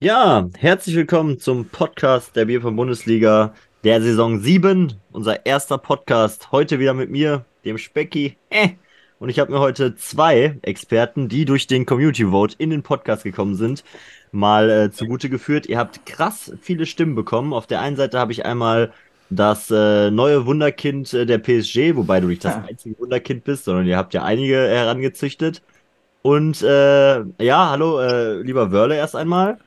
Ja, herzlich willkommen zum Podcast der Bier von Bundesliga der Saison 7. Unser erster Podcast. Heute wieder mit mir, dem Specki. Äh. Und ich habe mir heute zwei Experten, die durch den Community Vote in den Podcast gekommen sind, mal äh, zugute geführt. Ihr habt krass viele Stimmen bekommen. Auf der einen Seite habe ich einmal das äh, neue Wunderkind äh, der PSG, wobei du nicht das einzige Wunderkind bist, sondern ihr habt ja einige herangezüchtet. Und äh, ja, hallo, äh, lieber Wörle erst einmal.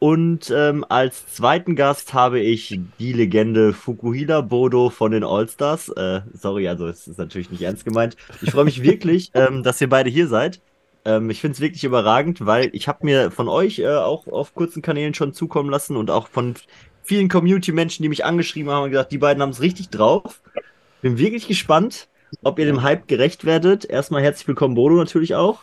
Und ähm, als zweiten Gast habe ich die Legende Fukuhila Bodo von den Allstars. Äh, sorry, also es ist natürlich nicht ernst gemeint. Ich freue mich wirklich, ähm, dass ihr beide hier seid. Ähm, ich finde es wirklich überragend, weil ich habe mir von euch äh, auch auf kurzen Kanälen schon zukommen lassen und auch von vielen Community-Menschen, die mich angeschrieben haben und gesagt, die beiden haben es richtig drauf. Bin wirklich gespannt, ob ihr dem Hype gerecht werdet. Erstmal herzlich willkommen, Bodo natürlich auch.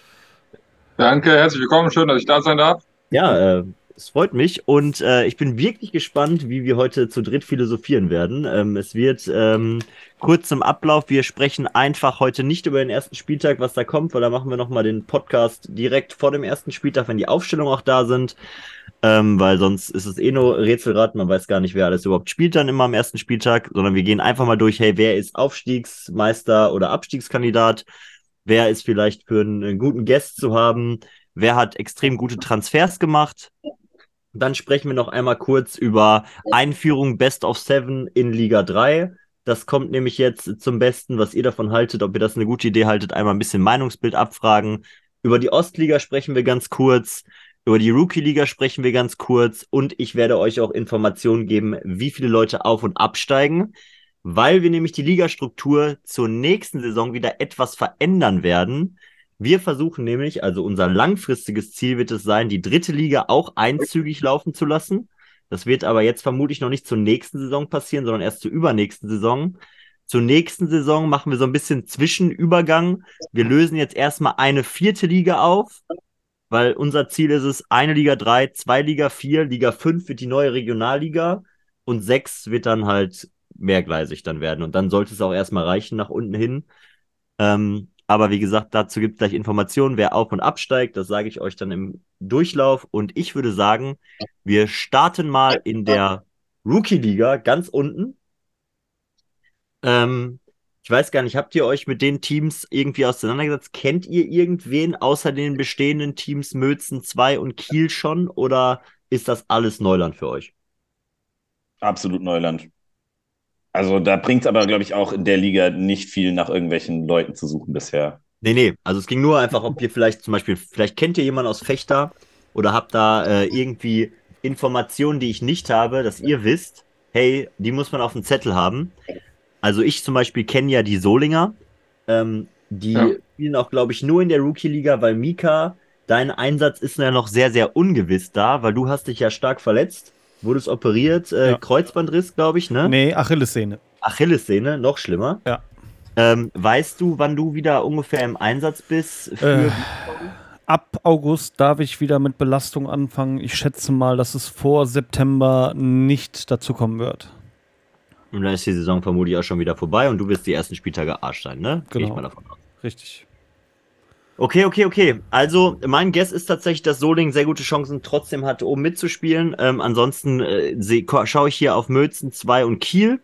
Danke, herzlich willkommen, schön, dass ich da sein darf. Ja, äh, es freut mich und äh, ich bin wirklich gespannt, wie wir heute zu dritt philosophieren werden. Ähm, es wird ähm, kurz zum Ablauf. Wir sprechen einfach heute nicht über den ersten Spieltag, was da kommt, weil da machen wir nochmal den Podcast direkt vor dem ersten Spieltag, wenn die Aufstellungen auch da sind. Ähm, weil sonst ist es eh nur Rätselrat, man weiß gar nicht, wer alles überhaupt spielt dann immer am ersten Spieltag, sondern wir gehen einfach mal durch, hey, wer ist Aufstiegsmeister oder Abstiegskandidat? Wer ist vielleicht für einen, einen guten Guest zu haben? Wer hat extrem gute Transfers gemacht? Dann sprechen wir noch einmal kurz über Einführung Best of Seven in Liga 3. Das kommt nämlich jetzt zum Besten, was ihr davon haltet, ob ihr das eine gute Idee haltet, einmal ein bisschen Meinungsbild abfragen. Über die Ostliga sprechen wir ganz kurz, über die Rookie-Liga sprechen wir ganz kurz und ich werde euch auch Informationen geben, wie viele Leute auf und absteigen, weil wir nämlich die Ligastruktur zur nächsten Saison wieder etwas verändern werden. Wir versuchen nämlich, also unser langfristiges Ziel wird es sein, die dritte Liga auch einzügig laufen zu lassen. Das wird aber jetzt vermutlich noch nicht zur nächsten Saison passieren, sondern erst zur übernächsten Saison. Zur nächsten Saison machen wir so ein bisschen Zwischenübergang. Wir lösen jetzt erstmal eine vierte Liga auf, weil unser Ziel ist es, eine Liga 3, zwei Liga 4, Liga 5 wird die neue Regionalliga und 6 wird dann halt mehrgleisig dann werden. Und dann sollte es auch erstmal reichen nach unten hin. Ähm, aber wie gesagt, dazu gibt es gleich Informationen, wer auf und absteigt. Das sage ich euch dann im Durchlauf. Und ich würde sagen, wir starten mal in der Rookie-Liga ganz unten. Ähm, ich weiß gar nicht, habt ihr euch mit den Teams irgendwie auseinandergesetzt? Kennt ihr irgendwen außer den bestehenden Teams Mötzen 2 und Kiel schon? Oder ist das alles Neuland für euch? Absolut Neuland. Also da bringt es aber, glaube ich, auch in der Liga nicht viel nach irgendwelchen Leuten zu suchen bisher. Nee, nee. Also es ging nur einfach, ob ihr vielleicht zum Beispiel, vielleicht kennt ihr jemanden aus Fechter oder habt da äh, irgendwie Informationen, die ich nicht habe, dass ihr wisst, hey, die muss man auf dem Zettel haben. Also ich zum Beispiel kenne ja die Solinger. Ähm, die ja. spielen auch, glaube ich, nur in der Rookie-Liga, weil Mika, dein Einsatz ist ja noch sehr, sehr ungewiss da, weil du hast dich ja stark verletzt wurdest operiert, äh, ja. Kreuzbandriss, glaube ich, ne? Nee, Achillessehne. Achillessehne, noch schlimmer. Ja. Ähm, weißt du, wann du wieder ungefähr im Einsatz bist? Äh, ab August darf ich wieder mit Belastung anfangen. Ich schätze mal, dass es vor September nicht dazu kommen wird. Und dann ist die Saison vermutlich auch schon wieder vorbei und du wirst die ersten Spieltage Arsch sein, ne? Genau. Gehe ich mal davon aus. Richtig. Okay, okay, okay. Also mein Guess ist tatsächlich, dass Soling sehr gute Chancen trotzdem hat, oben mitzuspielen. Ähm, ansonsten äh, schaue ich hier auf Mötzen 2 und Kiel.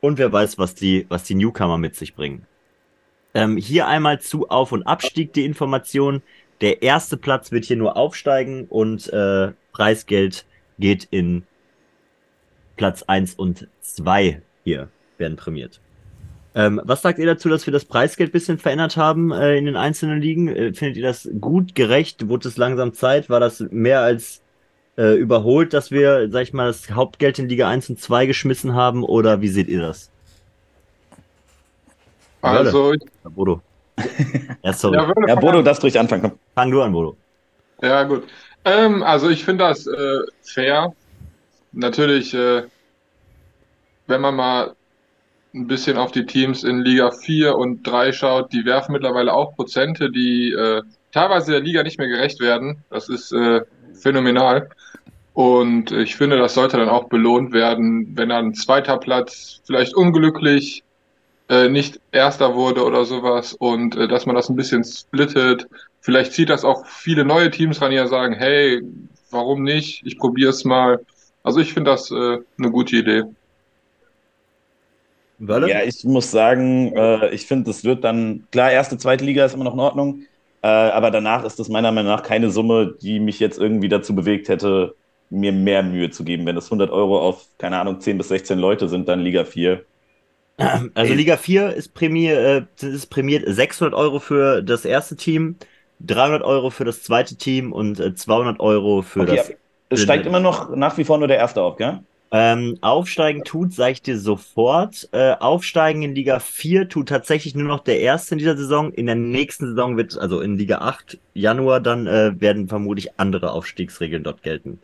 Und wer weiß, was die, was die Newcomer mit sich bringen. Ähm, hier einmal zu Auf- und Abstieg die Information. Der erste Platz wird hier nur aufsteigen und äh, Preisgeld geht in Platz 1 und 2 hier werden prämiert. Ähm, was sagt ihr dazu, dass wir das Preisgeld ein bisschen verändert haben äh, in den einzelnen Ligen? Äh, findet ihr das gut, gerecht? Wurde es langsam Zeit? War das mehr als äh, überholt, dass wir, sag ich mal, das Hauptgeld in Liga 1 und 2 geschmissen haben? Oder wie seht ihr das? Also, ich, ja, Bodo. ja, sorry. Ja, ja Bodo, darfst ruhig anfangen. Komm. Fang du an, Bodo. Ja, gut. Ähm, also, ich finde das äh, fair. Natürlich, äh, wenn man mal ein bisschen auf die Teams in Liga 4 und 3 schaut, die werfen mittlerweile auch Prozente, die äh, teilweise der Liga nicht mehr gerecht werden. Das ist äh, phänomenal. Und ich finde, das sollte dann auch belohnt werden, wenn dann ein zweiter Platz vielleicht unglücklich äh, nicht erster wurde oder sowas und äh, dass man das ein bisschen splittet. Vielleicht zieht das auch viele neue Teams ran, die ja sagen, hey, warum nicht? Ich probiere es mal. Also ich finde das äh, eine gute Idee. Wölle? Ja, ich muss sagen, äh, ich finde, das wird dann, klar, erste, zweite Liga ist immer noch in Ordnung, äh, aber danach ist das meiner Meinung nach keine Summe, die mich jetzt irgendwie dazu bewegt hätte, mir mehr Mühe zu geben. Wenn das 100 Euro auf, keine Ahnung, 10 bis 16 Leute sind, dann Liga 4. Also Liga 4 ist, prämier, äh, ist prämiert 600 Euro für das erste Team, 300 Euro für das zweite Team und äh, 200 Euro für Okay, das. es steigt immer noch nach wie vor nur der Erste auf, gell? Ähm, aufsteigen tut, sage ich dir sofort. Äh, aufsteigen in Liga 4 tut tatsächlich nur noch der erste in dieser Saison. In der nächsten Saison wird, also in Liga 8, Januar, dann äh, werden vermutlich andere Aufstiegsregeln dort gelten.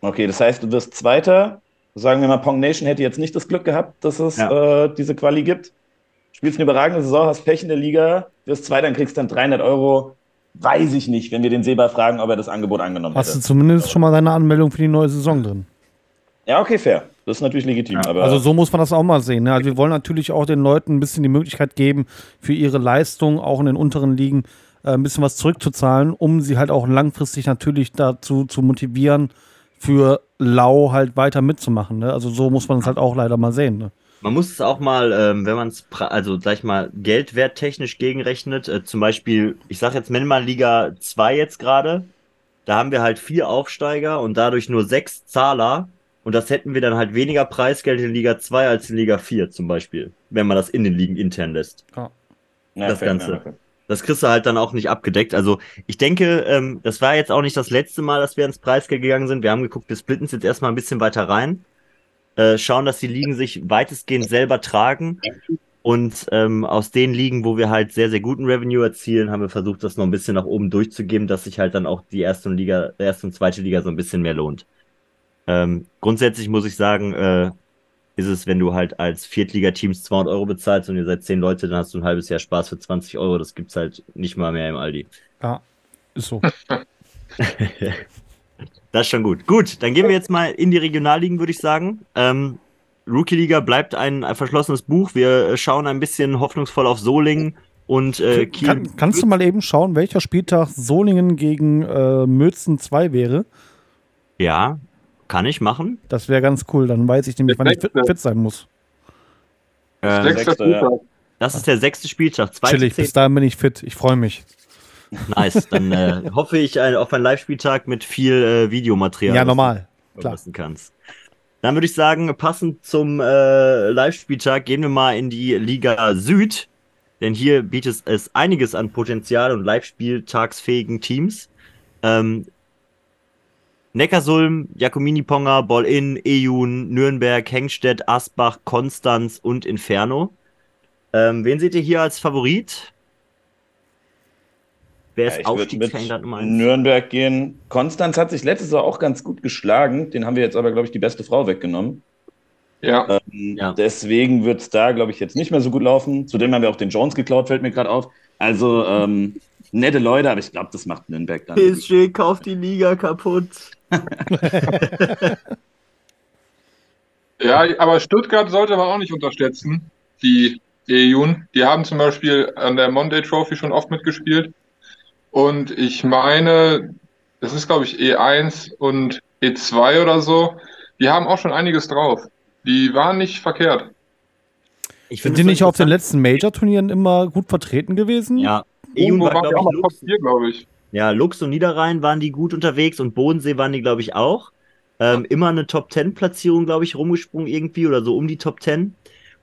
Okay, das heißt, du wirst Zweiter. Sagen wir mal, Pong Nation hätte jetzt nicht das Glück gehabt, dass es Ja. äh, diese Quali gibt. Spielst eine überragende Saison, hast Pech in der Liga, wirst Zweiter, dann kriegst dann 300 Euro. Weiß ich nicht, wenn wir den Seba fragen, ob er das Angebot angenommen Hast du hätte. zumindest schon mal deine Anmeldung für die neue Saison drin? Ja, okay, fair. Das ist natürlich legitim. Ja, aber Also so muss man das auch mal sehen. Ne? Also wir wollen natürlich auch den Leuten ein bisschen die Möglichkeit geben, für ihre Leistung auch in den unteren Ligen äh, ein bisschen was zurückzuzahlen, um sie halt auch langfristig natürlich dazu zu motivieren, für Lau halt weiter mitzumachen. Ne? Also so muss man es halt auch leider mal sehen. Ne? Man muss es auch mal, ähm, wenn man es, also sag ich mal, geldwerttechnisch gegenrechnet, äh, zum Beispiel, ich sag jetzt, mal Liga 2 jetzt gerade, da haben wir halt vier Aufsteiger und dadurch nur sechs Zahler und das hätten wir dann halt weniger Preisgeld in Liga 2 als in Liga 4 zum Beispiel, wenn man das in den Ligen intern lässt. Ja, das fair, Ganze. ja. Das kriegst du halt dann auch nicht abgedeckt. Also ich denke, ähm, das war jetzt auch nicht das letzte Mal, dass wir ins Preisgeld gegangen sind. Wir haben geguckt, wir splitten es jetzt erstmal ein bisschen weiter rein, äh, schauen, dass die Ligen sich weitestgehend selber tragen. Und ähm, aus den Ligen, wo wir halt sehr, sehr guten Revenue erzielen, haben wir versucht, das noch ein bisschen nach oben durchzugeben, dass sich halt dann auch die erste und Liga, erste und zweite Liga so ein bisschen mehr lohnt. Ähm, grundsätzlich muss ich sagen, äh, ist es, wenn du halt als Viertligateams 200 Euro bezahlst und ihr seid 10 Leute, dann hast du ein halbes Jahr Spaß für 20 Euro. Das gibt's halt nicht mal mehr im Aldi. Ja, ist so. Das ist schon gut. Gut, dann gehen wir jetzt mal in die Regionalligen, würde ich sagen. Ähm, Rookie-Liga bleibt ein, ein verschlossenes Buch. Wir äh, schauen ein bisschen hoffnungsvoll auf Solingen und äh, Kiel. Kann, kannst du mal eben schauen, welcher Spieltag Solingen gegen äh, Mötzen 2 wäre? Ja, kann ich machen. Das wäre ganz cool. Dann weiß ich nämlich, Der wann ich fit, fit sein muss. Ähm, Sechster Sechster, ja. Das ist der sechste Spieltag. Chillig, bis 2. dahin bin ich fit. Ich freue mich. Nice. Dann äh, hoffe ich ein, auf einen Live-Spieltag mit viel äh, Videomaterial. Ja, normal. Klar. kannst. Dann würde ich sagen, passend zum äh, Live-Spieltag gehen wir mal in die Liga Süd. Denn hier bietet es einiges an Potenzial und Live-Spieltagsfähigen Teams. Ähm, Neckarsulm, Jacomini Ponga, Ball-In, Ejun, Nürnberg, Hengstedt, Asbach, Konstanz und Inferno. Ähm, wen seht ihr hier als Favorit? Wer Ja, ist würd Aufstiegskandidat Nummer mit 1? Nürnberg gehen. Konstanz hat sich letztes Jahr auch ganz gut geschlagen. Den haben wir jetzt aber, glaube ich, die beste Frau weggenommen. Ja, Ähm, Ja. Deswegen wird es da, glaube ich, jetzt nicht mehr so gut laufen. Zudem haben wir auch den Jones geklaut, fällt mir gerade auf. Also ähm, nette Leute, aber ich glaube, das macht Nürnberg dann. PSG kauft die Liga kaputt. Ja, aber Stuttgart sollte man auch nicht unterschätzen. Die EUN, die haben zum Beispiel an der Monday Trophy schon oft mitgespielt. Und ich meine, das ist, glaube ich, E1 und E2 oder so. Die haben auch schon einiges drauf. Die waren nicht verkehrt. Ich Sind finde die nicht auf den letzten Major-Turnieren immer gut vertreten gewesen? Ja, Ejun Irgendwo war, waren die auch mal Top Lux, 4, glaube ich. Ja, Lux und Niederrhein waren die gut unterwegs und Bodensee waren die, glaube ich, auch. Ähm, immer eine Top-10-Platzierung, glaube ich, rumgesprungen irgendwie oder so um die Top 10.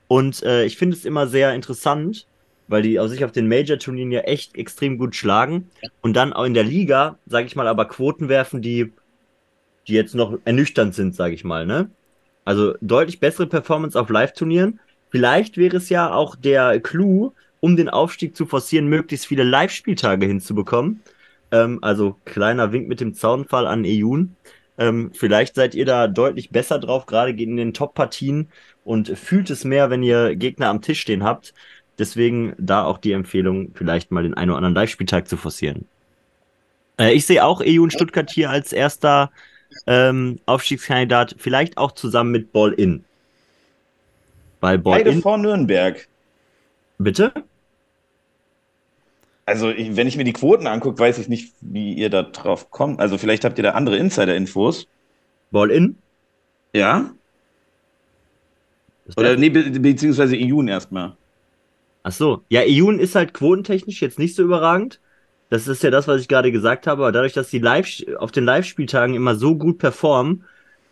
Und äh, ich finde es immer sehr interessant, weil die auf sich auf den Major-Turnieren ja echt extrem gut schlagen. Und dann auch in der Liga, sage ich mal, aber Quoten werfen, die, die jetzt noch ernüchternd sind, sage ich mal, ne? Also deutlich bessere Performance auf Live-Turnieren. Vielleicht wäre es ja auch der Clou, um den Aufstieg zu forcieren, möglichst viele Live-Spieltage hinzubekommen. Ähm, also kleiner Wink mit dem Zaunfall an Ejun. Ähm, vielleicht seid ihr da deutlich besser drauf, gerade in den Top-Partien und fühlt es mehr, wenn ihr Gegner am Tisch stehen habt. Deswegen da auch die Empfehlung, vielleicht mal den einen oder anderen Live-Spieltag zu forcieren. Äh, ich sehe auch Ejun Stuttgart hier als erster ähm, Aufstiegskandidat, vielleicht auch zusammen mit Ball-In. Weil Beide Ball-In, vor Nürnberg. bitte? Also, ich, wenn ich mir die Quoten angucke, weiß ich nicht, wie ihr da drauf kommt. Also, vielleicht habt ihr da andere Insider-Infos. Ball in? Ja? Oder nee, be beziehungsweise Iyun erstmal. Ach so. Ja, Iyun ist halt quotentechnisch jetzt nicht so überragend. Das ist ja das, was ich gerade gesagt habe. Aber dadurch, dass die Live auf den Live-Spieltagen immer so gut performen,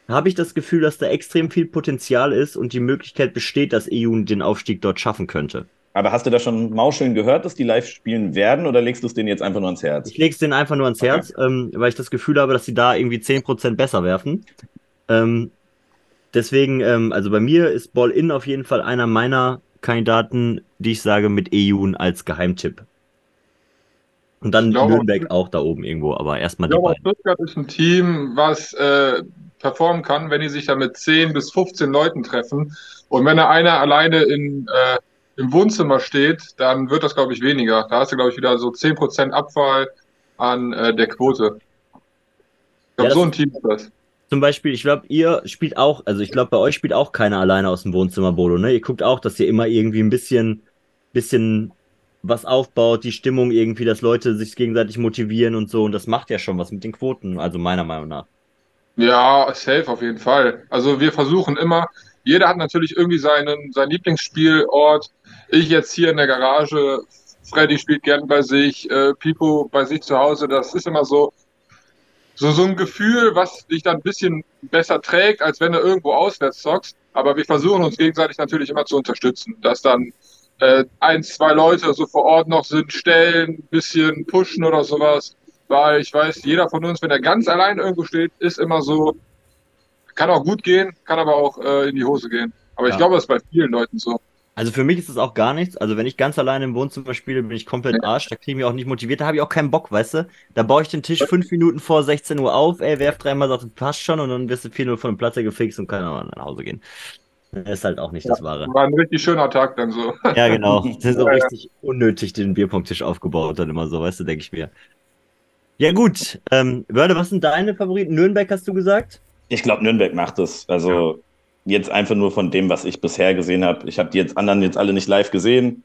habe ich das Gefühl, dass da extrem viel Potenzial ist und die Möglichkeit besteht, dass Iyun den Aufstieg dort schaffen könnte. Aber hast du da schon Mauscheln gehört, dass die live spielen werden oder legst du es denen jetzt einfach nur ans Herz? Ich lege es denen einfach nur ans okay. Herz, ähm, weil ich das Gefühl habe, dass sie da irgendwie 10% besser werfen. Ähm, deswegen, ähm, also bei mir ist Ball-In auf jeden Fall einer meiner Kandidaten, die ich sage mit Ejun als Geheimtipp. Und dann glaube, Nürnberg auch da oben irgendwo, aber erstmal die beiden. Stuttgart ist ein Team, was äh, performen kann, wenn die sich da mit 10 bis 15 Leuten treffen. Und wenn da einer alleine in äh, im Wohnzimmer steht, dann wird das, glaube ich, weniger. Da hast du, glaube ich, wieder so 10% Abfall an äh, der Quote. Ich glaube, ja, so ein Team ist das. Zum Beispiel, ich glaube, ihr spielt auch, also ich glaube, bei euch spielt auch keiner alleine aus dem Wohnzimmer Bodo, ne? Ihr guckt auch, dass ihr immer irgendwie ein bisschen, bisschen was aufbaut, die Stimmung irgendwie, dass Leute sich gegenseitig motivieren und so. Und das macht ja schon was mit den Quoten, also meiner Meinung nach. Ja, safe auf jeden Fall. Also wir versuchen immer, jeder hat natürlich irgendwie seinen, seinen Lieblingsspielort. Ich jetzt hier in der Garage, Freddy spielt gern bei sich, äh, Pipo bei sich zu Hause. Das ist immer so, so, so ein Gefühl, was dich dann ein bisschen besser trägt, als wenn du irgendwo auswärts zockst. Aber wir versuchen uns gegenseitig natürlich immer zu unterstützen, dass dann äh, ein, zwei Leute so vor Ort noch sind, stellen, ein bisschen pushen oder sowas. Weil ich weiß, jeder von uns, wenn er ganz allein irgendwo steht, ist immer so, kann auch gut gehen, kann aber auch äh, in die Hose gehen. Aber ja. ich glaube, das ist bei vielen Leuten so. Also für mich ist es auch gar nichts. Also wenn ich ganz alleine im Wohnzimmer spiele, bin ich komplett Arsch. Da kriege ich mich auch nicht motiviert. Da habe ich auch keinen Bock, weißt du? Da baue ich den Tisch fünf Minuten vor 16 Uhr auf, ey, werf dreimal, sagt, passt schon und dann wirst du 4-0 von dem Platz gefixt und kann auch nach Hause gehen. Das ist halt auch nicht ja, das Wahre. War ein richtig schöner Tag dann so. Ja, genau. Das ist so ja, richtig unnötig, den Bierpunkttisch aufgebaut dann immer so, weißt du, denke ich mir. Ja gut, ähm, Wörde, was sind deine Favoriten? Nürnberg hast du gesagt? Ich glaube, Nürnberg macht es. Also ja. Jetzt einfach nur von dem, was ich bisher gesehen habe. Ich habe die jetzt anderen jetzt alle nicht live gesehen.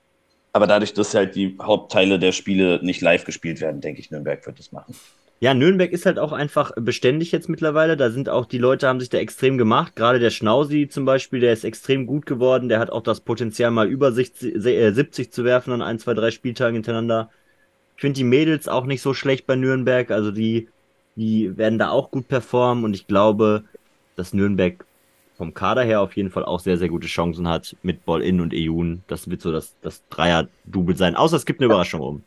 Aber dadurch, dass halt die Hauptteile der Spiele nicht live gespielt werden, denke ich, Nürnberg wird es machen. Ja, Nürnberg ist halt auch einfach beständig jetzt mittlerweile. Da sind auch die Leute, haben sich da extrem gemacht. Gerade der Schnausi zum Beispiel, der ist extrem gut geworden. Der hat auch das Potenzial, mal über 60, 70 zu werfen an ein, zwei, drei Spieltagen hintereinander. Ich finde die Mädels auch nicht so schlecht bei Nürnberg. Also die die werden da auch gut performen und ich glaube, dass Nürnberg vom Kader her auf jeden Fall auch sehr, sehr gute Chancen hat mit Ball-In und Ejun. Das wird so das, das Dreier-Double sein. Außer es gibt eine Überraschung um.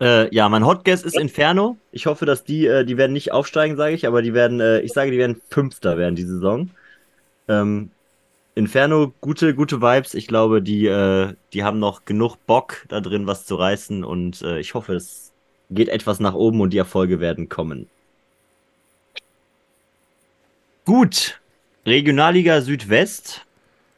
Äh, ja, mein Hot Guess ist Inferno. Ich hoffe, dass die, äh, die werden nicht aufsteigen, sage ich, aber die werden, äh, ich sage, die werden Fünfter werden die Saison. Ähm, Inferno, gute, gute Vibes. Ich glaube, die, äh, die haben noch genug Bock da drin, was zu reißen und äh, ich hoffe, es geht etwas nach oben und die Erfolge werden kommen. Gut, Regionalliga Südwest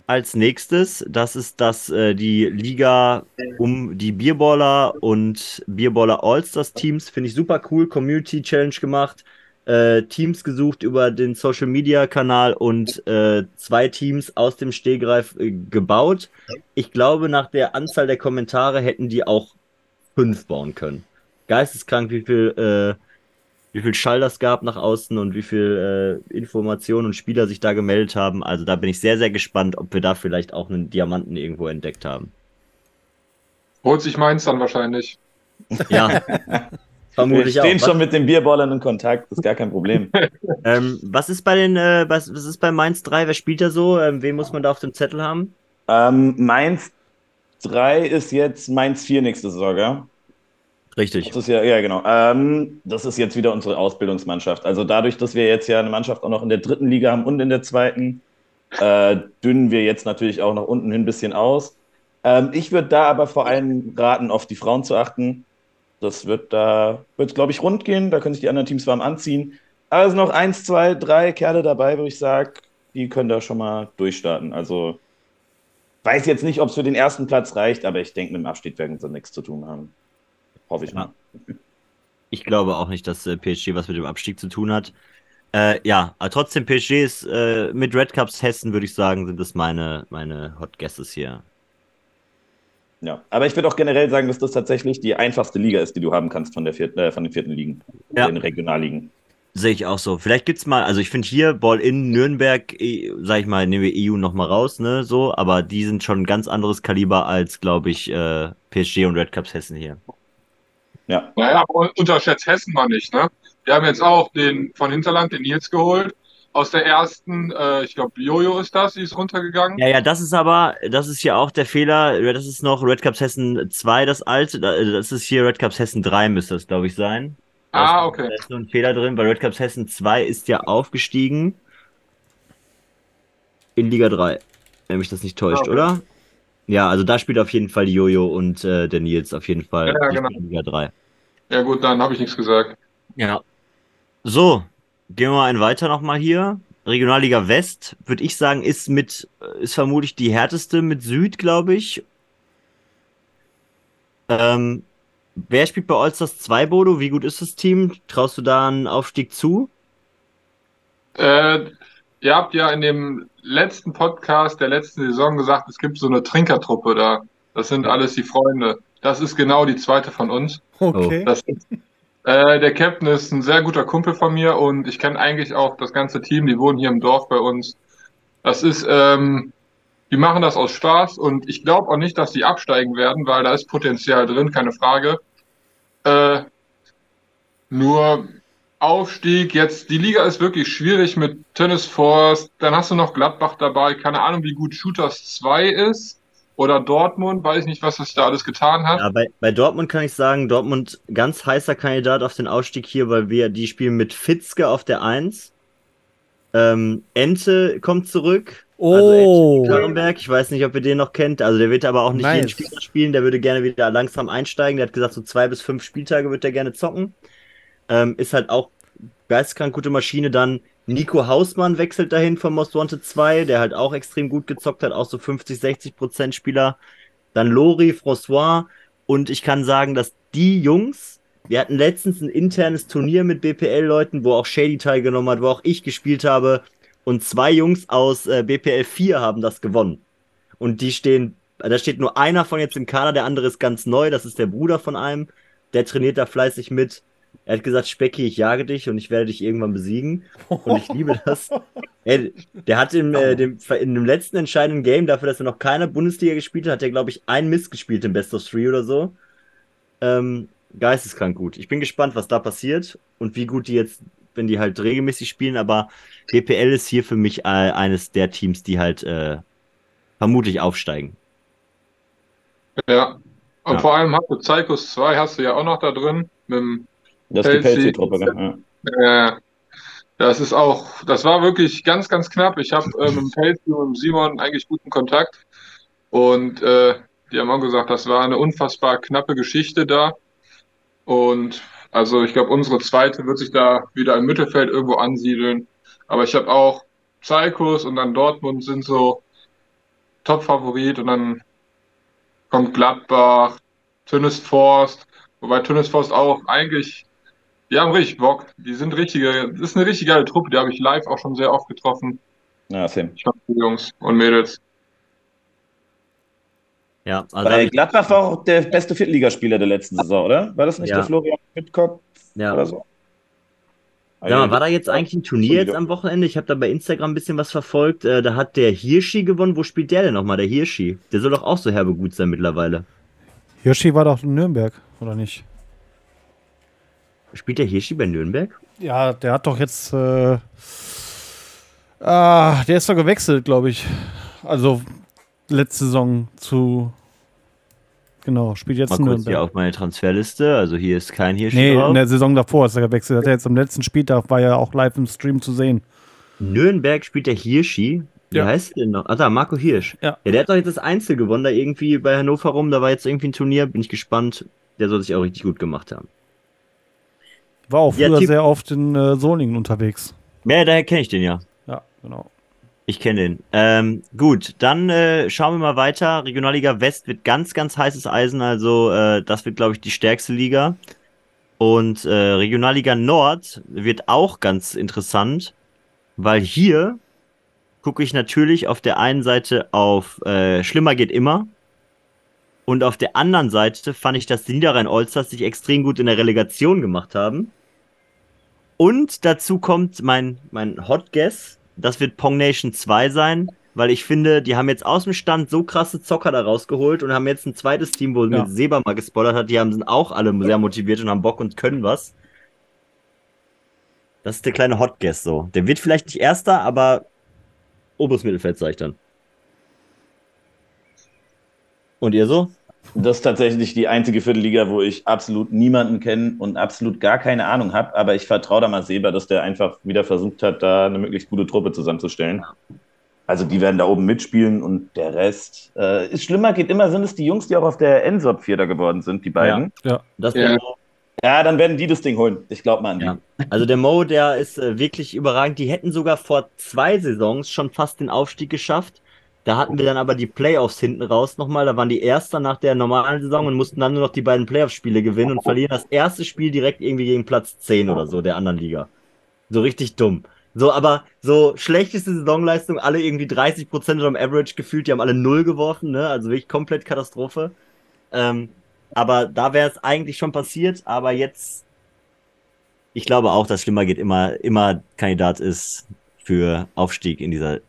als nächstes. Das ist das äh, die Liga um die Bierballer und Bierballer Allstars Teams. Finde ich super cool. Community Challenge gemacht. Äh, Teams gesucht über den Social Media Kanal und äh, zwei Teams aus dem Stehgreif äh, gebaut. Ich glaube, nach der Anzahl der Kommentare hätten die auch fünf bauen können geisteskrank, wie viel, äh, wie viel Schall das gab nach außen und wie viel äh, Informationen und Spieler sich da gemeldet haben. Also da bin ich sehr, sehr gespannt, ob wir da vielleicht auch einen Diamanten irgendwo entdeckt haben. Holt sich meins dann wahrscheinlich. Ja. Vermutlich wir stehen auch. schon mit den Bierballern in Kontakt, das ist gar kein Problem. ähm, was ist bei den, äh, was, was ist bei Mainz 3? Wer spielt da so? Ähm, wen muss man da auf dem Zettel haben? Ähm, Mainz 3 ist jetzt Mainz 4 nächste Saison, gell? Richtig. Das ist ja, ja genau. Ähm, das ist jetzt wieder unsere Ausbildungsmannschaft. Also dadurch, dass wir jetzt ja eine Mannschaft auch noch in der dritten Liga haben und in der zweiten, äh, dünnen wir jetzt natürlich auch nach unten hin ein bisschen aus. Ähm, ich würde da aber vor allem raten, auf die Frauen zu achten. Das wird da, wird glaube ich, rund gehen. Da können sich die anderen Teams warm anziehen. Also noch eins, zwei, drei Kerle dabei, wo ich sage, die können da schon mal durchstarten. Also weiß jetzt nicht, ob es für den ersten Platz reicht, aber ich denke, mit dem Abstieg werden sie nichts zu tun haben. Hoffe ich mal. Ich glaube auch nicht, dass äh, PSG was mit dem Abstieg zu tun hat. Äh, ja, aber trotzdem PSG ist äh, mit Red Cups Hessen, würde ich sagen, sind das meine, meine Hot Guesses hier. Ja, aber ich würde auch generell sagen, dass das tatsächlich die einfachste Liga ist, die du haben kannst von, der vierten, äh, von den vierten Ligen, Ja. den Regionalligen. Sehe ich auch so. Vielleicht gibt's mal, also ich finde hier Ball in Nürnberg, eh, sag ich mal, nehmen wir EU noch mal raus, ne, so, aber die sind schon ein ganz anderes Kaliber als, glaube ich, äh, PSG und Red Cups Hessen hier. Ja, Naja, unterschätzt Hessen mal nicht, ne? Wir haben jetzt auch den von Hinterland, den Nils geholt. Aus der ersten, äh, ich glaube, Jojo ist das, die ist runtergegangen. Ja, ja, das ist aber, das ist hier auch der Fehler, das ist noch Red Cups Hessen 2, das alte, das ist hier Red Cups Hessen 3 müsste das, glaube ich, sein. Da Ah, ist- okay. Da ist nur ein Fehler drin, weil Red Cups Hessen 2 ist ja aufgestiegen in Liga 3, wenn mich das nicht täuscht, Okay. oder? Ja, also da spielt auf jeden Fall Jojo und äh, der Nils auf jeden Fall Ja, genau. Liga 3. Ja gut, dann habe ich nichts gesagt. Ja. So, gehen wir mal einen weiter nochmal hier. Regionalliga West, würde ich sagen, ist mit, ist vermutlich die härteste mit Süd, glaube ich. Ähm, wer spielt bei Allstars 2, Bodo? Wie gut ist das Team? Traust du da einen Aufstieg zu? Äh, ihr habt ja in dem letzten Podcast der letzten Saison gesagt, es gibt so eine Trinkertruppe da. Das sind alles die Freunde. Das ist genau die zweite von uns. Okay. Das ist, äh, der Captain ist ein sehr guter Kumpel von mir und ich kenne eigentlich auch das ganze Team. Die wohnen hier im Dorf bei uns. Das ist, ähm, die machen das aus Spaß und ich glaube auch nicht, dass die absteigen werden, weil da ist Potenzial drin, keine Frage. Äh, nur Aufstieg, jetzt, die Liga ist wirklich schwierig mit Tennis Force, dann hast du noch Gladbach dabei, keine Ahnung, wie gut Shooters 2 ist. Oder Dortmund, weiß nicht, was das da alles getan hat. Ja, bei, bei Dortmund kann ich sagen, Dortmund ganz heißer Kandidat auf den Ausstieg hier, weil wir die spielen mit Fitzke auf der 1. Ähm, Ente kommt zurück. Also Oh. Ente Karrenberg, ich weiß nicht, ob ihr den noch kennt. Also der wird aber auch nicht Nice. jeden Spieltag spielen, der würde gerne wieder langsam einsteigen. Der hat gesagt, so zwei bis fünf Spieltage wird er gerne zocken. Ähm, ist halt auch geisteskrank gute Maschine. Dann Nico Hausmann wechselt dahin von Most Wanted 2, der halt auch extrem gut gezockt hat, auch so 50, 60 Prozent Spieler. Dann Lori, François und ich kann sagen, dass die Jungs, wir hatten letztens ein internes Turnier mit BPL-Leuten, wo auch Shady teilgenommen hat, wo auch ich gespielt habe und zwei Jungs aus äh, BPL 4 haben das gewonnen. Und die stehen, da steht nur einer von jetzt im Kader, der andere ist ganz neu, das ist der Bruder von einem, der trainiert da fleißig mit. Er hat gesagt, Specki, ich jage dich und ich werde dich irgendwann besiegen. Und ich liebe das. Ey, der hat im, äh, dem, in dem letzten entscheidenden Game, dafür, dass er noch keine Bundesliga gespielt hat, hat er, glaube ich, ein Miss gespielt im Best of Three oder so. Ähm, geisteskrank gut. Ich bin gespannt, was da passiert und wie gut die jetzt, wenn die halt regelmäßig spielen, aber DPL ist hier für mich äh, eines der Teams, die halt äh, vermutlich aufsteigen. Ja. Und Ja. vor allem hast du Psychos 2, hast du ja auch noch da drin. Mit dem, das ist die Pelzi. Pelzi-Truppe. Ja. äh, das ist auch, das war wirklich ganz, ganz knapp. Ich habe äh, mit Pelzi und Simon eigentlich guten Kontakt. Und äh, die haben auch gesagt, das war eine unfassbar knappe Geschichte da. Und also ich glaube, unsere zweite wird sich da wieder im Mittelfeld irgendwo ansiedeln. Aber ich habe auch Psychos und dann Dortmund sind so Top-Favorit und dann kommt Gladbach, Tünnes Forst, wobei Tünnes Forst auch eigentlich, die haben richtig Bock. Die sind richtige, das ist eine richtig geile Truppe, die habe ich live auch schon sehr oft getroffen. Ja, same. Ich die Jungs und Mädels. Ja, also ich- Gladbach war auch der beste Viertligaspieler der letzten Saison, oder? War das nicht Ja. der Florian Mitkopf ja. oder so? Sag mal, war da jetzt eigentlich ein Turnier jetzt am Wochenende? Ich habe da bei Instagram ein bisschen was verfolgt. Äh, da hat der Hirschi gewonnen. Wo spielt der denn nochmal, der Hirschi? Der soll doch auch so herbe gut sein mittlerweile. Hirschi war doch in Nürnberg, oder nicht? Spielt der Hirschi bei Nürnberg? Ja, der hat doch jetzt. Äh, ah, der ist doch gewechselt, glaube ich. Also letzte Saison zu. Genau, spielt jetzt Mal kurz hier Nürnberg. auf meine Transferliste. Also hier ist kein Hirschi Nee, drauf. in der Saison davor ist er gewechselt. Hat er jetzt am letzten Spieltag war ja auch live im Stream zu sehen. Nürnberg spielt der Hirschi. Wie Ja. heißt der denn noch? Ah, da, Marco Hirsch. Ja. ja. Der hat doch jetzt das Einzel gewonnen, da irgendwie bei Hannover rum. Da war jetzt irgendwie ein Turnier. Bin ich gespannt. Der soll sich auch richtig gut gemacht haben. War auch Ja, früher Tipp- sehr oft in äh, Solingen unterwegs. Ja, daher kenne ich den ja. Ja, genau. Ich kenne den. Ähm, gut, dann äh, schauen wir mal weiter. Regionalliga West wird ganz, ganz heißes Eisen. Also äh, das wird, glaube ich, die stärkste Liga. Und äh, Regionalliga Nord wird auch ganz interessant, weil hier gucke ich natürlich auf der einen Seite auf äh, Schlimmer geht immer. Und auf der anderen Seite fand ich, dass die Niederrhein Allstars sich extrem gut in der Relegation gemacht haben. Und dazu kommt mein, mein Hot Guess, das wird Pong Nation 2 sein, weil ich finde, die haben jetzt aus dem Stand so krasse Zocker da rausgeholt und haben jetzt ein zweites Team, wo ja. mit Seba mal gespoilert hat, die haben, sind auch alle sehr motiviert und haben Bock und können was. Das ist der kleine Hot Guess so. Der wird vielleicht nicht erster, aber oberes Mittelfeld sage ich dann. Und ihr so? Das ist tatsächlich die einzige Viertelliga, wo ich absolut niemanden kenne und absolut gar keine Ahnung habe. Aber ich vertraue da mal Seba, dass der einfach wieder versucht hat, da eine möglichst gute Truppe zusammenzustellen. Also die werden da oben mitspielen und der Rest äh, ist schlimmer, geht immer, sind es die Jungs, die auch auf der Ensop Vierter geworden sind, die beiden. Ja, ja. Das ja. ja, dann werden die das Ding holen. Ich glaube mal an die. Ja. Also der Mo, der ist äh, wirklich überragend. Die hätten sogar vor zwei Saisons schon fast den Aufstieg geschafft. Da hatten wir dann aber die Playoffs hinten raus nochmal. Da waren die Erster nach der normalen Saison und mussten dann nur noch die beiden Playoff-Spiele gewinnen und verlieren das erste Spiel direkt irgendwie gegen Platz 10 oder so der anderen Liga. So richtig dumm. So, aber so schlechteste Saisonleistung, alle irgendwie 30% unterm Average gefühlt, die haben alle null geworfen, ne? Also wirklich komplett Katastrophe. Ähm, aber da wäre es eigentlich schon passiert, aber jetzt, ich glaube auch, dass Schlimmer geht immer, immer Kandidat ist für Aufstieg in dieser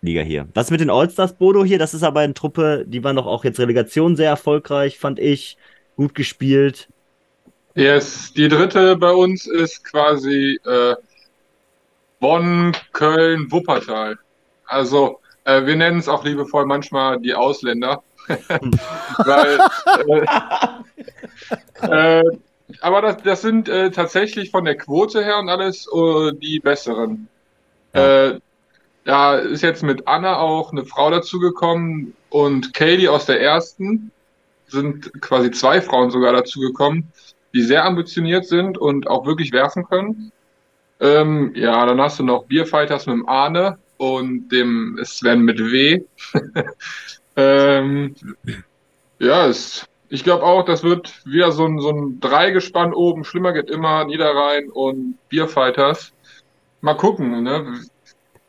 Liga hier. Was mit den Allstars, Bodo hier? Das ist aber eine Truppe, die war doch auch jetzt Relegation sehr erfolgreich, fand ich. Gut gespielt. Yes, die dritte bei uns ist quasi äh, Bonn, Köln, Wuppertal. Also, äh, wir nennen es auch liebevoll manchmal die Ausländer. Weil, äh, äh, aber das, das sind äh, tatsächlich von der Quote her und alles äh, die besseren. Ja. Da ist jetzt mit Anna auch eine Frau dazugekommen und Katie aus der ersten sind quasi zwei Frauen sogar dazugekommen, die sehr ambitioniert sind und auch wirklich werfen können. Ähm, ja, dann hast du noch Bierfighters mit dem Arne und dem Sven mit W. ähm, ja, es, ich glaube auch, das wird wieder so ein, so ein Dreigespann oben. Schlimmer geht immer Niederrhein und Bierfighters. Mal gucken, ne?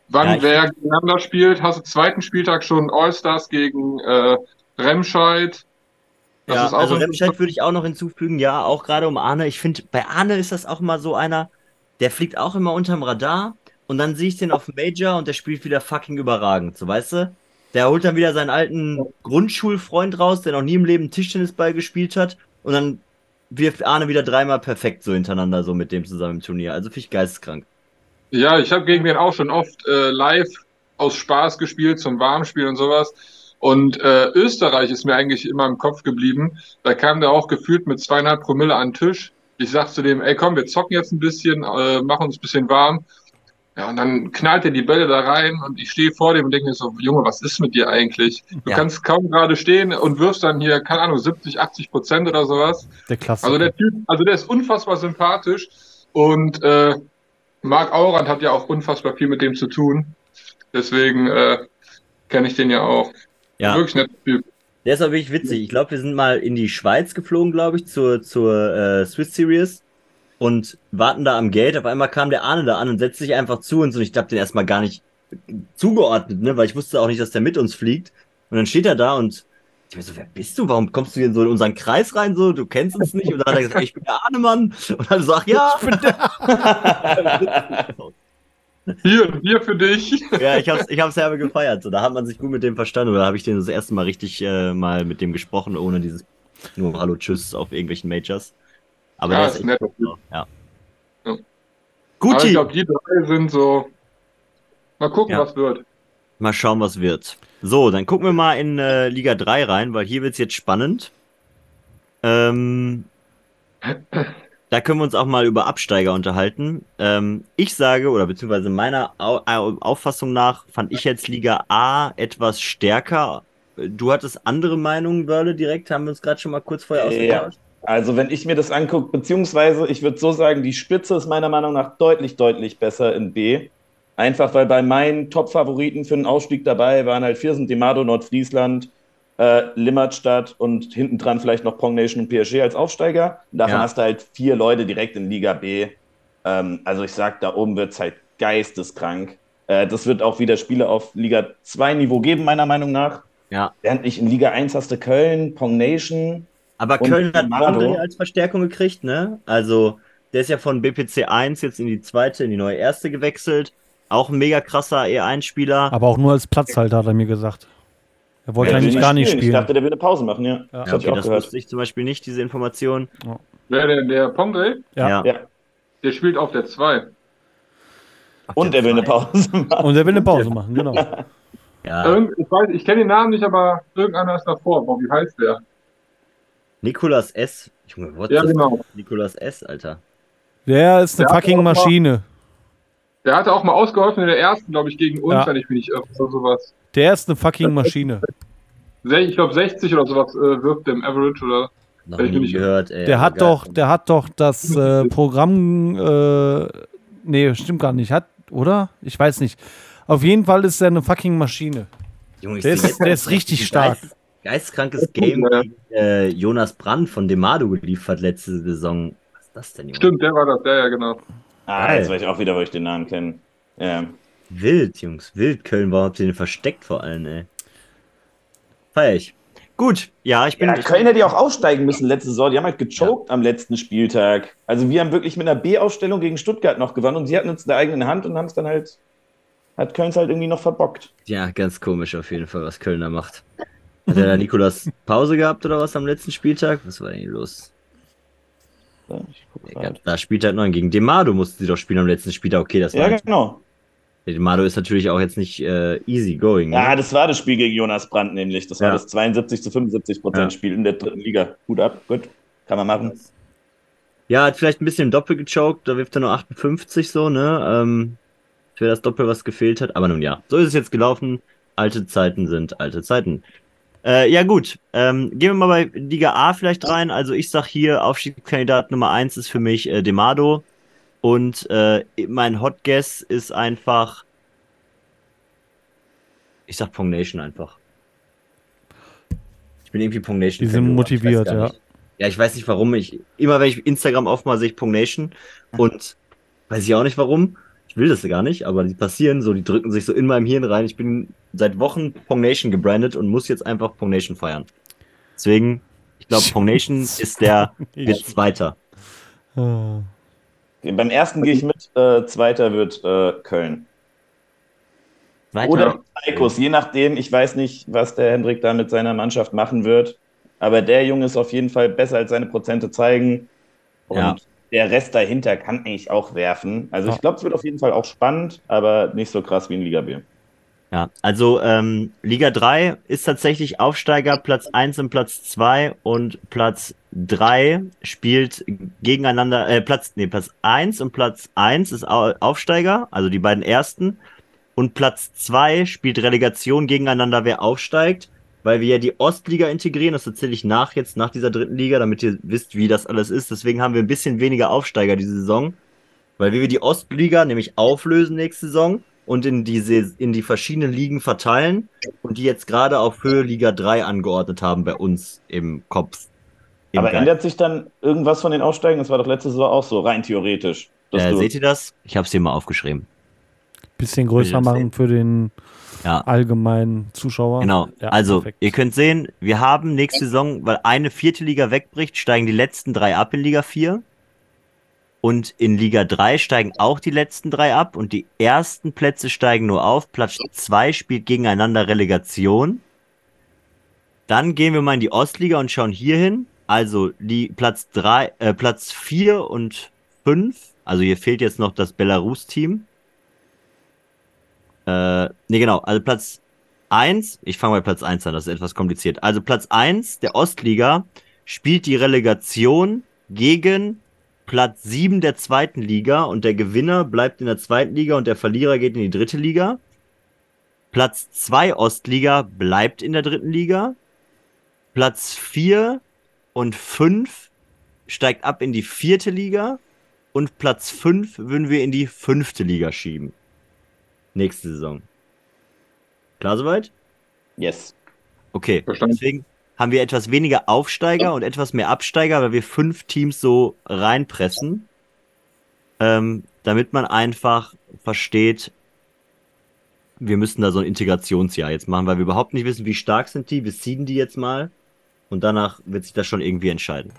Wann ja, wer gegeneinander spielt, hast du zweiten Spieltag schon All-Stars gegen äh, Remscheid. Das ja, also Remscheid würde ich auch noch hinzufügen, ja, auch gerade um Arne. Ich finde, bei Arne ist das auch mal so einer, der fliegt auch immer unterm Radar und dann sehe ich den auf Major und der spielt wieder fucking überragend, so weißt du? Der holt dann wieder seinen alten Grundschulfreund raus, der noch nie im Leben Tischtennisball gespielt hat und dann wirft Arne wieder dreimal perfekt so hintereinander so mit dem zusammen im Turnier. Also finde ich geisteskrank. Ja, ich habe gegen den auch schon oft äh, live aus Spaß gespielt, zum Warmspiel und sowas. Und äh, Österreich ist mir eigentlich immer im Kopf geblieben. Da kam der auch gefühlt mit zweieinhalb Promille an den Tisch. Ich sag zu dem, ey komm, wir zocken jetzt ein bisschen, äh, machen uns ein bisschen warm. Ja, und dann knallt er die Bälle da rein und ich stehe vor dem und denke mir so, Junge, was ist mit dir eigentlich? Du ja. kannst kaum gerade stehen und wirfst dann hier, keine Ahnung, 70, 80 Prozent oder sowas. Der Klasse. Also der Typ, also der ist unfassbar sympathisch und äh, Marc Aurand hat ja auch unfassbar viel mit dem zu tun. Deswegen äh, kenne ich den ja auch. Ja. Wirklich Typ. Der ist auch wirklich witzig. Ich glaube, wir sind mal in die Schweiz geflogen, glaube ich, zur, zur äh, Swiss Series und warten da am Gate. Auf einmal kam der Arne da an und setzt sich einfach zu uns und ich habe den erstmal gar nicht zugeordnet, ne, weil ich wusste auch nicht, dass der mit uns fliegt. Und dann steht er da und ich bin so, wer bist du? Warum kommst du hier in so in unseren Kreis rein? So, du kennst uns nicht. Und dann hat er gesagt, ich bin der Ahnemann. Und dann sag ja, ich bin der. hier, hier für dich. Ja, ich hab's, ich hab's selber gefeiert. So, da hat man sich gut mit dem verstanden. Oder habe ich den das erste Mal richtig äh, mal mit dem gesprochen, ohne dieses nur Hallo, Tschüss auf irgendwelchen Majors. Aber ja, der ist, ist nett. Ja. ja. Guti. ich glaube, die drei sind so. Mal gucken, ja. was wird. Mal schauen, was wird. So, dann gucken wir mal in äh, Liga 3 rein, weil hier wird es jetzt spannend. Ähm, da können wir uns auch mal über Absteiger unterhalten. Ähm, ich sage, oder beziehungsweise meiner Au Auffassung nach, fand ich jetzt Liga A etwas stärker. Du hattest andere Meinungen, Börle, direkt, haben wir uns gerade schon mal kurz vorher ausgetauscht. Ja. Also, wenn ich mir das angucke, beziehungsweise ich würde so sagen, die Spitze ist meiner Meinung nach deutlich, deutlich besser in B. Einfach weil bei meinen Top-Favoriten für den Ausstieg dabei waren halt Viersen, Demado, Nordfriesland, äh, Limmatstadt und hinten dran vielleicht noch Pong Nation und PSG als Aufsteiger. Und davon ja. hast du halt vier Leute direkt in Liga B. Ähm, also ich sag, da oben wird es halt geisteskrank. Äh, das wird auch wieder Spiele auf Liga 2 Niveau geben, meiner Meinung nach. Ja. Während ich in Liga 1 hast du Köln, Pong Nation. Aber Köln hat. André als Verstärkung gekriegt, ne? Also, der ist ja von BPC 1 jetzt in die zweite, in die neue erste gewechselt. Auch ein mega krasser E1-Spieler. Aber auch nur als Platzhalter, hat er mir gesagt. Er wollte Der will eigentlich gar nicht Ich spielen. dachte, der will eine Pause machen, ja. Ja. Das Ja, ich okay, auch das gehört. wusste ich zum Beispiel nicht, diese Information. Wer denn der Pongre? Ja. Ja. Der spielt auf der 2. Und er will eine Pause machen. Und er will eine Pause machen, genau. Ja, ich weiß, ich kenne den Namen nicht, aber irgendeiner ist davor. Boah, wie heißt der? Nikolas S. Junge, what Ja, genau. Nikolas S, Alter. Der ist eine Der fucking Maschine. Der hatte auch mal ausgeholfen in der ersten, glaube ich, gegen uns, Ja. wenn ich mich nicht irre. oder sowas. Der ist eine fucking Maschine. Ich glaube 60 oder sowas äh, wirft der im Average oder. Noch nie nicht- gehört, ey. Der hat doch, der hat doch das äh, Programm, äh, nee, stimmt gar nicht, hat, oder? Ich weiß nicht. Auf jeden Fall ist er eine fucking Maschine. Junge, ich Der ist- der ist richtig ein stark. Geist, geisteskrankes Game gegen äh, Jonas Brandt von Demado geliefert letzte Saison. Was ist das denn, Junge? Stimmt, der war das. Ja, ja, genau. Ah, Geil. jetzt weiß ich auch wieder, wo ich den Namen kenne. Ja. Wild, Jungs, wild. Köln, warum habt ihr den versteckt vor allem, ey? Feier ich. Gut, ja, ich bin. Ja, Köln hätte ja auch aussteigen müssen letzte Saison. Die haben halt gechoked am letzten Spieltag. Also wir haben wirklich mit einer B-Aufstellung gegen Stuttgart noch gewonnen und sie hatten uns in der eigenen Hand und haben es dann halt, hat Köln halt irgendwie noch verbockt. Ja, ganz komisch auf jeden Fall, was Köln da macht. Hat der da Nikolas Pause gehabt oder was am letzten Spieltag? Was war denn hier los? Guck Ja, da spielt halt noch gegen Demado mussten sie doch spielen am letzten Spieltag. Okay, das war. ja halt- genau. Demado ist natürlich auch jetzt nicht äh, easy going. Ne? Ja, das war das Spiel gegen Jonas Brandt nämlich. Das war Ja. das 72 zu 75 Prozent Ja. Spiel in der dritten Liga. Hut ab, gut. Kann man machen. Ja, hat vielleicht ein bisschen im Doppel gechoked, da wirft er nur 58 so, ne? Ähm, für das Doppel, was gefehlt hat. Aber nun ja, so ist es jetzt gelaufen. Alte Zeiten sind alte Zeiten. Äh, ja, gut. Ähm, gehen wir mal bei Liga A vielleicht rein. Also ich sag hier, Aufstiegskandidat Nummer 1 ist für mich äh, Demado. Und äh, mein Hot Guess ist einfach. Ich sag Pong Nation einfach. Ich bin irgendwie Pong Nation. Die sind motiviert, ja. Ja, ich weiß nicht warum. Ich, immer wenn ich Instagram aufmache, sehe ich Pong Nation. Und weiß ich auch nicht warum. Ich will das gar nicht, aber die passieren so, die drücken sich so in meinem Hirn rein. Ich bin seit Wochen Pong Nation gebrandet und muss jetzt einfach Pong Nation feiern. Deswegen, ich glaube, Pong Nation ist der, wird Zweiter. Beim ersten gehe ich mit, äh, zweiter wird äh, Köln. Zweiter. Oder Eikos, je nachdem. Ich weiß nicht, was der Hendrik da mit seiner Mannschaft machen wird. Aber der Junge ist auf jeden Fall besser als seine Prozente zeigen. Und Ja. Der Rest dahinter kann eigentlich auch werfen. Also ich glaube, es wird auf jeden Fall auch spannend, aber nicht so krass wie in Liga B. Ja, also ähm, Liga 3 ist tatsächlich Aufsteiger, Platz 1 und Platz 2 und Platz 3 spielt gegeneinander, äh, Platz, nee, Platz 1 und Platz 1 ist Au- Aufsteiger, also die beiden ersten. Und Platz 2 spielt Relegation gegeneinander, wer aufsteigt, weil wir ja die Ostliga integrieren, das erzähle ich nach jetzt, nach dieser dritten Liga, damit ihr wisst, wie das alles ist. Deswegen haben wir ein bisschen weniger Aufsteiger diese Saison, weil wir die Ostliga nämlich auflösen nächste Saison und in diese in die verschiedenen Ligen verteilen und die jetzt gerade auf Höhe Liga 3 angeordnet haben bei uns im Kopf. Im aber Geist. ändert sich dann irgendwas von den Aufsteigen? Das war doch letzte Saison auch so, rein theoretisch. äh, seht ihr das? Ich habe es hier mal aufgeschrieben. Bisschen größer machen sehen? für den Ja. allgemeinen Zuschauer. Genau. Ja, also, perfekt. ihr könnt sehen, wir haben nächste Saison, weil eine vierte Liga wegbricht, steigen die letzten drei ab in Liga 4. Und in Liga 3 steigen auch die letzten drei ab und die ersten Plätze steigen nur auf. Platz 2 spielt gegeneinander Relegation. Dann gehen wir mal in die Ostliga und schauen hier hin. Also die Platz 3, äh, Platz 4 und 5. Also hier fehlt jetzt noch das Belarus-Team. Äh, nee, genau. Also Platz 1, ich fange bei Platz 1 an, das ist etwas kompliziert. Also Platz 1 der Ostliga spielt die Relegation gegen Platz 7 der zweiten Liga und der Gewinner bleibt in der zweiten Liga und der Verlierer geht in die dritte Liga. Platz 2 Ostliga bleibt in der dritten Liga. Platz 4 und 5 steigt ab in die vierte Liga. Und Platz 5 würden wir in die fünfte Liga schieben. Nächste Saison. Klar soweit? Yes. Okay, Verstanden. deswegen haben wir etwas weniger Aufsteiger und etwas mehr Absteiger, weil wir fünf Teams so reinpressen, ähm, damit man einfach versteht, wir müssen da so ein Integrationsjahr jetzt machen, weil wir überhaupt nicht wissen, wie stark sind die. Wir ziehen die jetzt mal und danach wird sich das schon irgendwie entscheiden.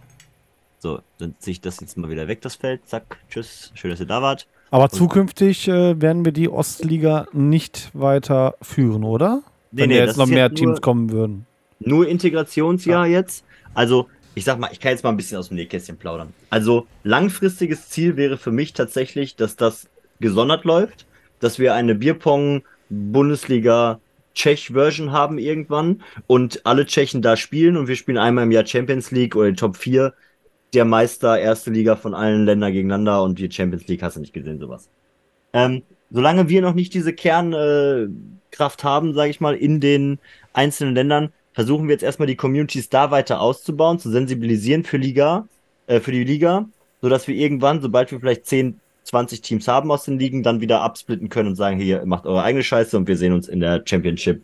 So, dann ziehe ich das jetzt mal wieder weg, das Feld. Zack, tschüss, schön, dass ihr da wart. Aber und zukünftig äh, werden wir die Ostliga nicht weiter führen, oder? Nee, Wenn nee, jetzt noch mehr jetzt Teams kommen würden. Nur Integrationsjahr ja. jetzt. Also, ich sag mal, ich kann jetzt mal ein bisschen aus dem Nähkästchen plaudern. Also, langfristiges Ziel wäre für mich tatsächlich, dass das gesondert läuft, dass wir eine Bierpong Bundesliga Tschech-Version haben irgendwann und alle Tschechen da spielen und wir spielen einmal im Jahr Champions League oder Top 4 der Meister, erste Liga von allen Ländern gegeneinander und die Champions League hast du nicht gesehen, sowas. Ähm, solange wir noch nicht diese Kernkraft äh, haben, sage ich mal, in den einzelnen Ländern, versuchen wir jetzt erstmal die Communities da weiter auszubauen, zu sensibilisieren für Liga, äh, für die Liga, sodass wir irgendwann, sobald wir vielleicht 10, 20 Teams haben aus den Ligen, dann wieder absplitten können und sagen, hier, macht eure eigene Scheiße und wir sehen uns in der Championship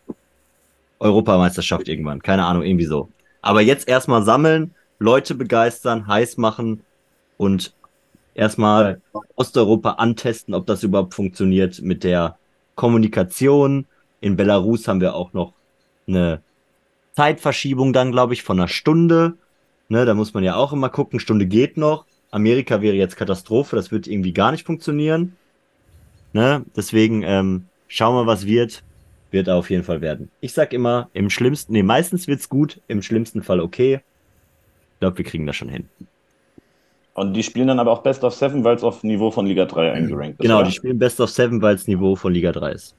Europameisterschaft irgendwann. Keine Ahnung, irgendwie so. Aber jetzt erstmal sammeln, Leute begeistern, heiß machen und erstmal Osteuropa antesten, ob das überhaupt funktioniert mit der Kommunikation. In Belarus haben wir auch noch eine Zeitverschiebung dann, glaube ich, von einer Stunde. Ne, da muss man ja auch immer gucken, Stunde geht noch. Amerika wäre jetzt Katastrophe, das wird irgendwie gar nicht funktionieren. Ne? Deswegen ähm, schauen wir, was wird. Wird auf jeden Fall werden. Ich sag immer, im schlimmsten, nee, meistens wird's gut, im schlimmsten Fall okay. Ich glaube, wir kriegen das schon hin. Und die spielen dann aber auch Best of Seven, weil es auf Niveau von Liga 3 eingerankt ist. Genau, oder? die spielen Best of Seven, weil es Niveau von Liga 3 ist.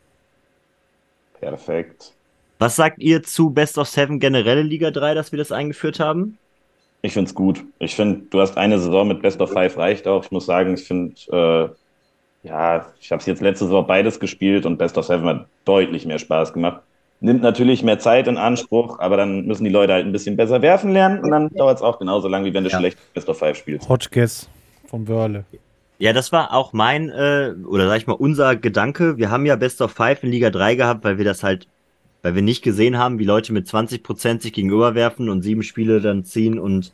Perfekt. Was sagt ihr zu Best of Seven generell in Liga 3, dass wir das eingeführt haben? Ich finde es gut. Ich finde, du hast eine Saison mit Best of Five reicht auch. Ich muss sagen, ich finde, äh, ja, ich habe es jetzt letzte Saison beides gespielt und Best of Seven hat deutlich mehr Spaß gemacht. Nimmt natürlich mehr Zeit in Anspruch, aber dann müssen die Leute halt ein bisschen besser werfen lernen und dann dauert es auch genauso lang, wie wenn du ja. schlecht Best of Five spielst. Hotchkiss vom Wörle. Ja, das war auch mein, äh, oder sag ich mal, unser Gedanke. Wir haben ja Best of Five in Liga 3 gehabt, weil wir das halt weil wir nicht gesehen haben, wie Leute mit 20% sich gegenüberwerfen und sieben Spiele dann ziehen und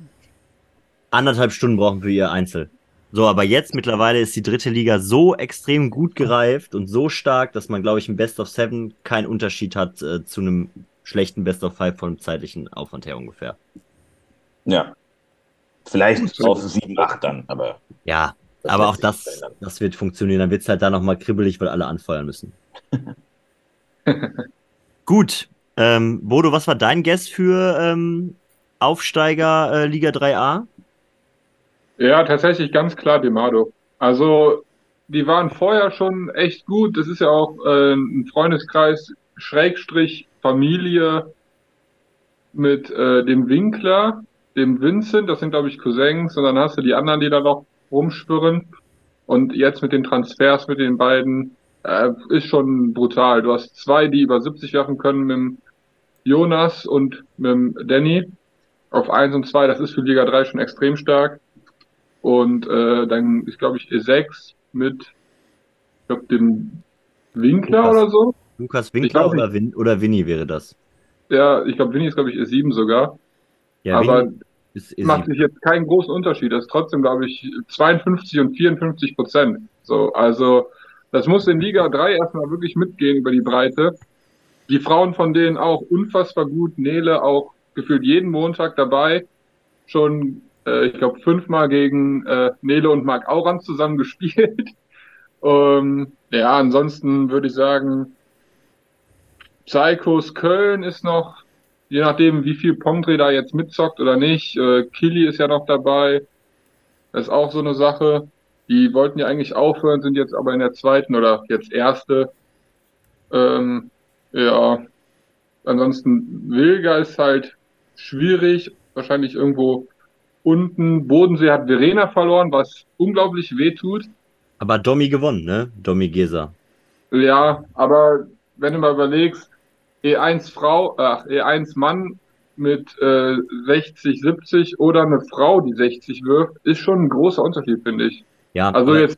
anderthalb Stunden brauchen für ihr Einzel. So, aber jetzt mittlerweile ist die dritte Liga so extrem gut gereift und so stark, dass man, glaube ich, im Best of Seven keinen Unterschied hat äh, zu einem schlechten Best of Five vom zeitlichen Aufwand her ungefähr. Ja. Vielleicht auf 7, 8 dann, aber. Ja, aber auch das, das wird funktionieren. Dann wird es halt da nochmal kribbelig, weil alle anfeuern müssen. Gut. Ähm, Bodo, was war dein Guess für ähm, Aufsteiger äh, Liga 3a? Ja, tatsächlich ganz klar Demado. Also, die waren vorher schon echt gut. Das ist ja auch äh, ein Freundeskreis, Schrägstrich Familie mit äh, dem Winkler, dem Vincent, das sind glaube ich Cousins, und dann hast du die anderen, die da noch rumschwirren. Und jetzt mit den Transfers mit den beiden äh, ist schon brutal. Du hast zwei, die über 70 werfen können mit dem Jonas und mit dem Danny auf 1 und 2. Das ist für Liga 3 schon extrem stark. Und äh, dann ist, glaube ich, E6 mit, ich glaube, dem Winkler Lukas, oder so. Lukas Winkler oder, Win oder Winnie wäre das? Ja, ich glaube, Winnie ist, glaube ich, E7 sogar. Ja, Aber E7. macht sich jetzt keinen großen Unterschied. Das ist trotzdem, glaube ich, 52 und 54 Prozent. So, also das muss in Liga 3 erstmal wirklich mitgehen über die Breite. Die Frauen von denen auch unfassbar gut. Nele auch gefühlt jeden Montag dabei. Schon, äh, ich glaube, fünfmal gegen äh, Nele und Marc Auran zusammen gespielt. ähm, ja, ansonsten würde ich sagen, Psychos Köln ist noch, je nachdem, wie viel Pongdre da jetzt mitzockt oder nicht. Äh, Kili ist ja noch dabei. Das ist auch so eine Sache. Die wollten ja eigentlich aufhören, sind jetzt aber in der zweiten oder jetzt erste. Ähm, ja, ansonsten Wilga ist halt schwierig, wahrscheinlich irgendwo unten. Bodensee hat Verena verloren, was unglaublich weh tut. Aber Domi gewonnen, ne? Domi Gesa. Ja, aber wenn du mal überlegst, E1 Frau, ach, E1 Mann mit äh, 60, 70 oder eine Frau, die 60 wirft, ist schon ein großer Unterschied, finde ich. Ja, also jetzt.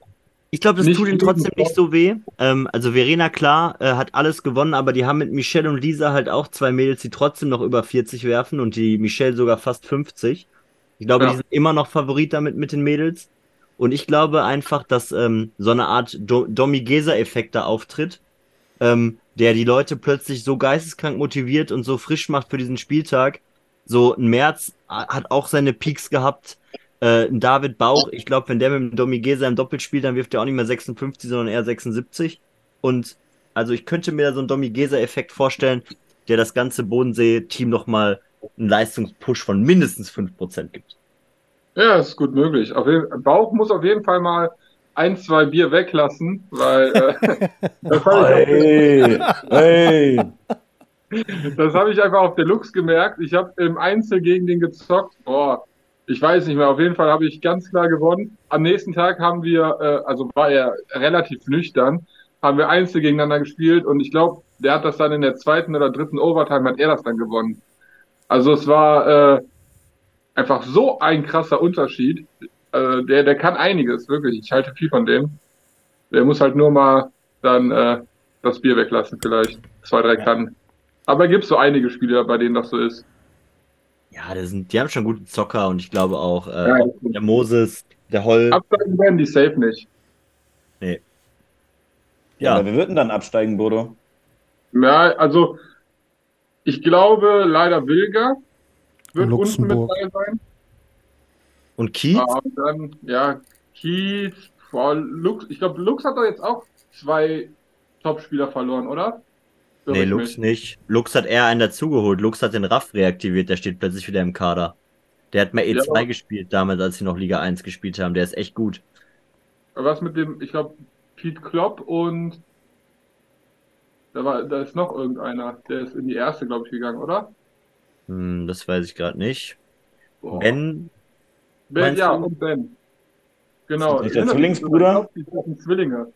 Ich glaube, das tut ihm trotzdem nicht so weh. Ähm, also Verena, klar, äh, hat alles gewonnen, aber die haben mit Michelle und Lisa halt auch zwei Mädels, die trotzdem noch über 40 werfen und die Michelle sogar fast 50. Ich glaube, ja. die sind immer noch Favorit damit mit den Mädels. Und ich glaube einfach, dass ähm, so eine Art Do Domi-Gesa-Effekt da auftritt. Ähm, der die Leute plötzlich so geisteskrank motiviert und so frisch macht für diesen Spieltag. So ein März hat auch seine Peaks gehabt. Äh, ein David Bauch, ich glaube, wenn der mit dem Domi Gesa im Doppel spielt, dann wirft er auch nicht mehr 56, sondern eher 76. Und also ich könnte mir da so einen Domi Gesa-Effekt vorstellen, der das ganze Bodensee-Team nochmal einen Leistungspush von mindestens 5% gibt. Ja, ist gut möglich. Auf jeden, Bauch muss auf jeden Fall mal ein, zwei Bier weglassen, weil äh, das habe ich, Hey, hey. das hab ich einfach auf Deluxe gemerkt. Ich habe im Einzel gegen den gezockt. Boah, ich weiß nicht mehr. Auf jeden Fall habe ich ganz klar gewonnen. Am nächsten Tag haben wir, äh, also war er relativ nüchtern, haben wir Einzel gegeneinander gespielt und ich glaube, der hat das dann in der zweiten oder dritten Overtime hat er das dann gewonnen. Also es war äh, einfach so ein krasser Unterschied. Äh, der, der kann einiges, wirklich. Ich halte viel von dem. Der muss halt nur mal dann äh, das Bier weglassen, vielleicht. Zwei, drei Kannen. Aber gibt so einige Spieler, bei denen das so ist. Ja, das sind, die haben schon gute Zocker und ich glaube auch äh, Ja, der Moses, der Holl. Absteigen werden die safe nicht. Ja, Ja, aber wir würden dann absteigen, Bodo. Ja, also ich glaube leider Wilger wird unten mit dabei sein. und Kiez? Dann, ja, Kiez, boah, Lux, ich glaube, Lux hat doch jetzt auch zwei Topspieler verloren, oder? Irre Nee, Lux mich? nicht. Lux hat eher einen dazugeholt. Lux hat den Raff reaktiviert, der steht plötzlich wieder im Kader. Der hat mal E2 Ja. gespielt damals, als sie noch Liga 1 gespielt haben. Der ist echt gut. Aber Was mit dem, ich glaube, Pete Klopp und da war, da ist noch irgendeiner, der ist in die erste, glaube ich, gegangen, oder? Hm, das weiß ich gerade nicht. Boah. Ben, Ben, ja, du? und Ben. Genau. Ist der Zwillingsbruder? Die sind Zwillinge.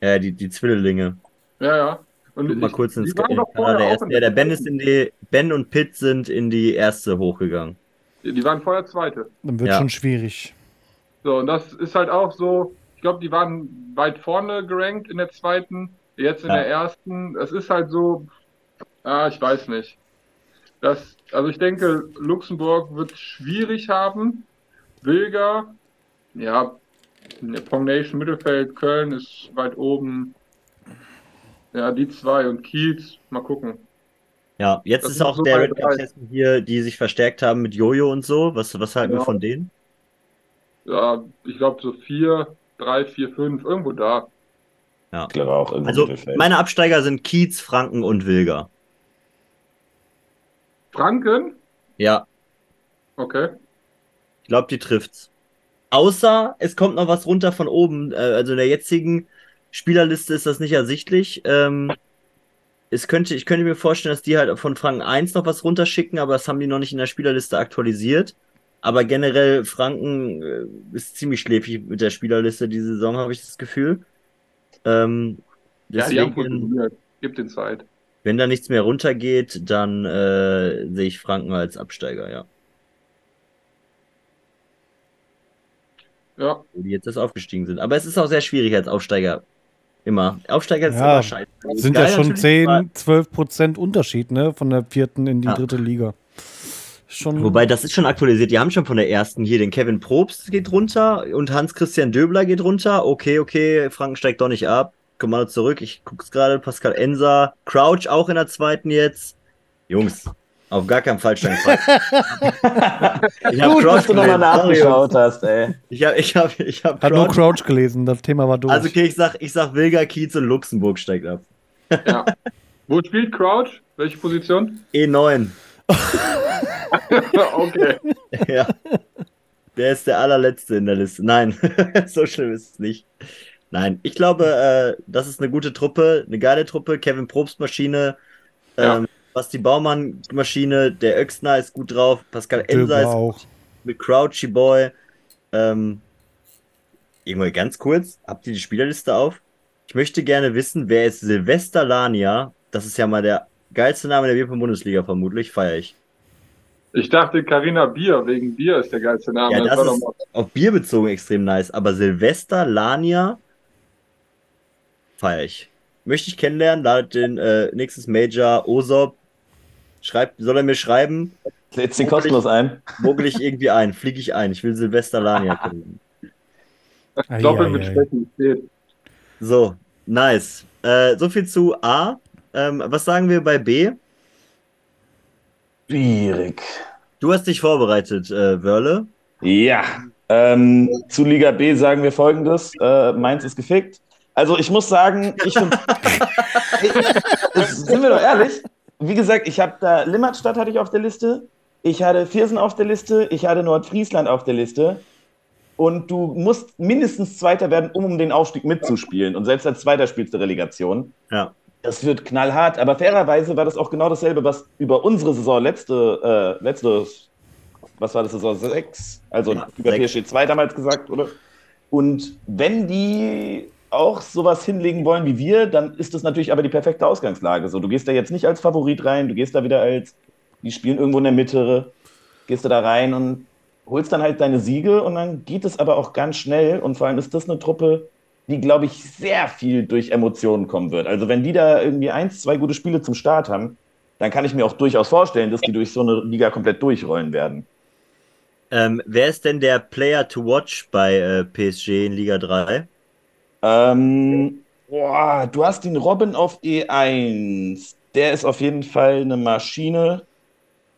äh, die, die Zwillinge. Ja, ja. Und Guck mal ich- kurz ins die Kader. vorher Der, auch erste, in ja, der Ben ist in die. Ben und Pitt sind in die erste hochgegangen. Die waren vorher Zweite. Dann wird Ja. schon schwierig. So, und das ist halt auch so, ich glaube, die waren weit vorne gerankt in der zweiten, jetzt in Ja. der ersten. Das ist halt so, ah, ich weiß nicht. Das, also ich denke, Luxemburg wird schwierig haben. Wilger, ja, Pong Nation Mittelfeld, Köln ist weit oben. Ja, die zwei und Kiez, mal gucken. Ja, jetzt Das ist auch so der Red Cup hier, die sich verstärkt haben mit Jojo und so. Was, was halten wir Ja. von denen? Ja, ich glaube so vier, drei, vier, fünf, irgendwo da. Ich glaube auch Also, meine Absteiger sind Kiez, Franken und Wilger. Franken? Ja, Okay. ich glaube, die trifft's. Außer es kommt noch was runter von oben. Äh, also in der jetzigen Spielerliste ist das nicht ersichtlich. Ähm, es könnte, ich könnte mir vorstellen, dass die halt von Franken 1 noch was runterschicken, aber das haben die noch nicht in der Spielerliste aktualisiert. Aber generell, Franken äh, ist ziemlich schläfig mit der Spielerliste diese Saison, habe ich das Gefühl. Ähm, Ja, die haben funktioniert. Gib den Zeit. wenn da nichts mehr runtergeht, dann äh, sehe ich Franken als Absteiger, ja. Ja, wo die jetzt erst aufgestiegen sind. Aber es ist auch sehr schwierig als Aufsteiger. Immer. Aufsteiger ist Ja, immer scheiße. Sind Geil ja schon natürlich, 10, aber- 12 Prozent Unterschied, ne? Von der vierten in die Ja. dritte Liga. Schon. Wobei, das ist schon aktualisiert. Die haben schon von der ersten hier den Kevin Probst geht runter und Hans-Christian Döbler geht runter. Okay, okay, Franken steigt doch nicht ab. Kommando zurück. Ich guck's gerade. Pascal Enser. Crouch auch in der zweiten jetzt. Jungs, auf gar keinen Fall steigen. ich habe Gut, Crouch dass du nochmal nachgeschaut hast, ey. Ich habe ich hab, ich hab Hat nur Crouch. Crouch gelesen, das Thema war durch. Also okay, ich sag, ich sag Wilger, Kiez und Luxemburg steigt ab. ja. Wo spielt Crouch? Welche Position? E9. okay. Ja. Der ist der allerletzte in der Liste. Nein, so schlimm ist es nicht. Nein, ich glaube, äh, das ist eine gute Truppe, eine geile Truppe. Kevin Probst Maschine, Ja. ähm, Basti Baumann Maschine, der Öxner ist gut drauf, Pascal Enser ist auch. mit Crouchy Boy. Ähm, irgendwann ganz kurz, habt ihr die Spielerliste auf? Ich möchte gerne wissen, wer ist Silvester Lania? Das ist ja mal der geilste Name der Bierpong-Bundesliga vermutlich, feiere ich. Ich dachte, Carina Bier, wegen Bier ist der geilste Name. Ja, das doch ist auf Bier bezogen extrem nice, aber Silvester Lania feiere ich. Möchte ich kennenlernen, ladet den äh, nächstes Major Osop. Schreibt, soll er mir schreiben, Setz den kostenlos ein. mogel ich irgendwie ein, fliege ich ein. Ich will Silvester Lania kennenlernen. Doppelt mit. Schwächen steht. So, nice. Äh, so viel zu A. Ähm, was sagen wir bei B? Schwierig. Du hast dich vorbereitet, äh, Wörle. Ja, ähm, zu Liga B sagen wir folgendes: äh, Mainz ist gefickt. Also, ich muss sagen, ich finde. sind wir doch ehrlich? Wie gesagt, ich habe da Limmatstadt hatte ich auf der Liste, ich hatte Viersen auf der Liste, ich hatte Nordfriesland auf der Liste. Und du musst mindestens Zweiter werden, um um den Aufstieg mitzuspielen. Und selbst als Zweiter spielst du Relegation. Ja. Das wird knallhart. Aber fairerweise war das auch genau dasselbe, was über unsere Saison letzte, äh, letzte was war das, Saison 6? Also Ja, über sechs. PSG 2 damals gesagt, oder? Und wenn die auch sowas hinlegen wollen wie wir, dann ist das natürlich aber die perfekte Ausgangslage. So, du gehst da jetzt nicht als Favorit rein, du gehst da wieder als, die spielen irgendwo in der Mitte, gehst du da rein und holst dann halt deine Siege und dann geht es aber auch ganz schnell und vor allem ist das eine Truppe, die, glaube ich, sehr viel durch Emotionen kommen wird. Also wenn die da irgendwie eins, zwei gute Spiele zum Start haben, dann kann ich mir auch durchaus vorstellen, dass die durch so eine Liga komplett durchrollen werden. Ähm, wer ist denn der Player to watch bei äh, PSG in Liga 3? Ähm, boah, du hast den Robin auf E1. Der ist auf jeden Fall eine Maschine.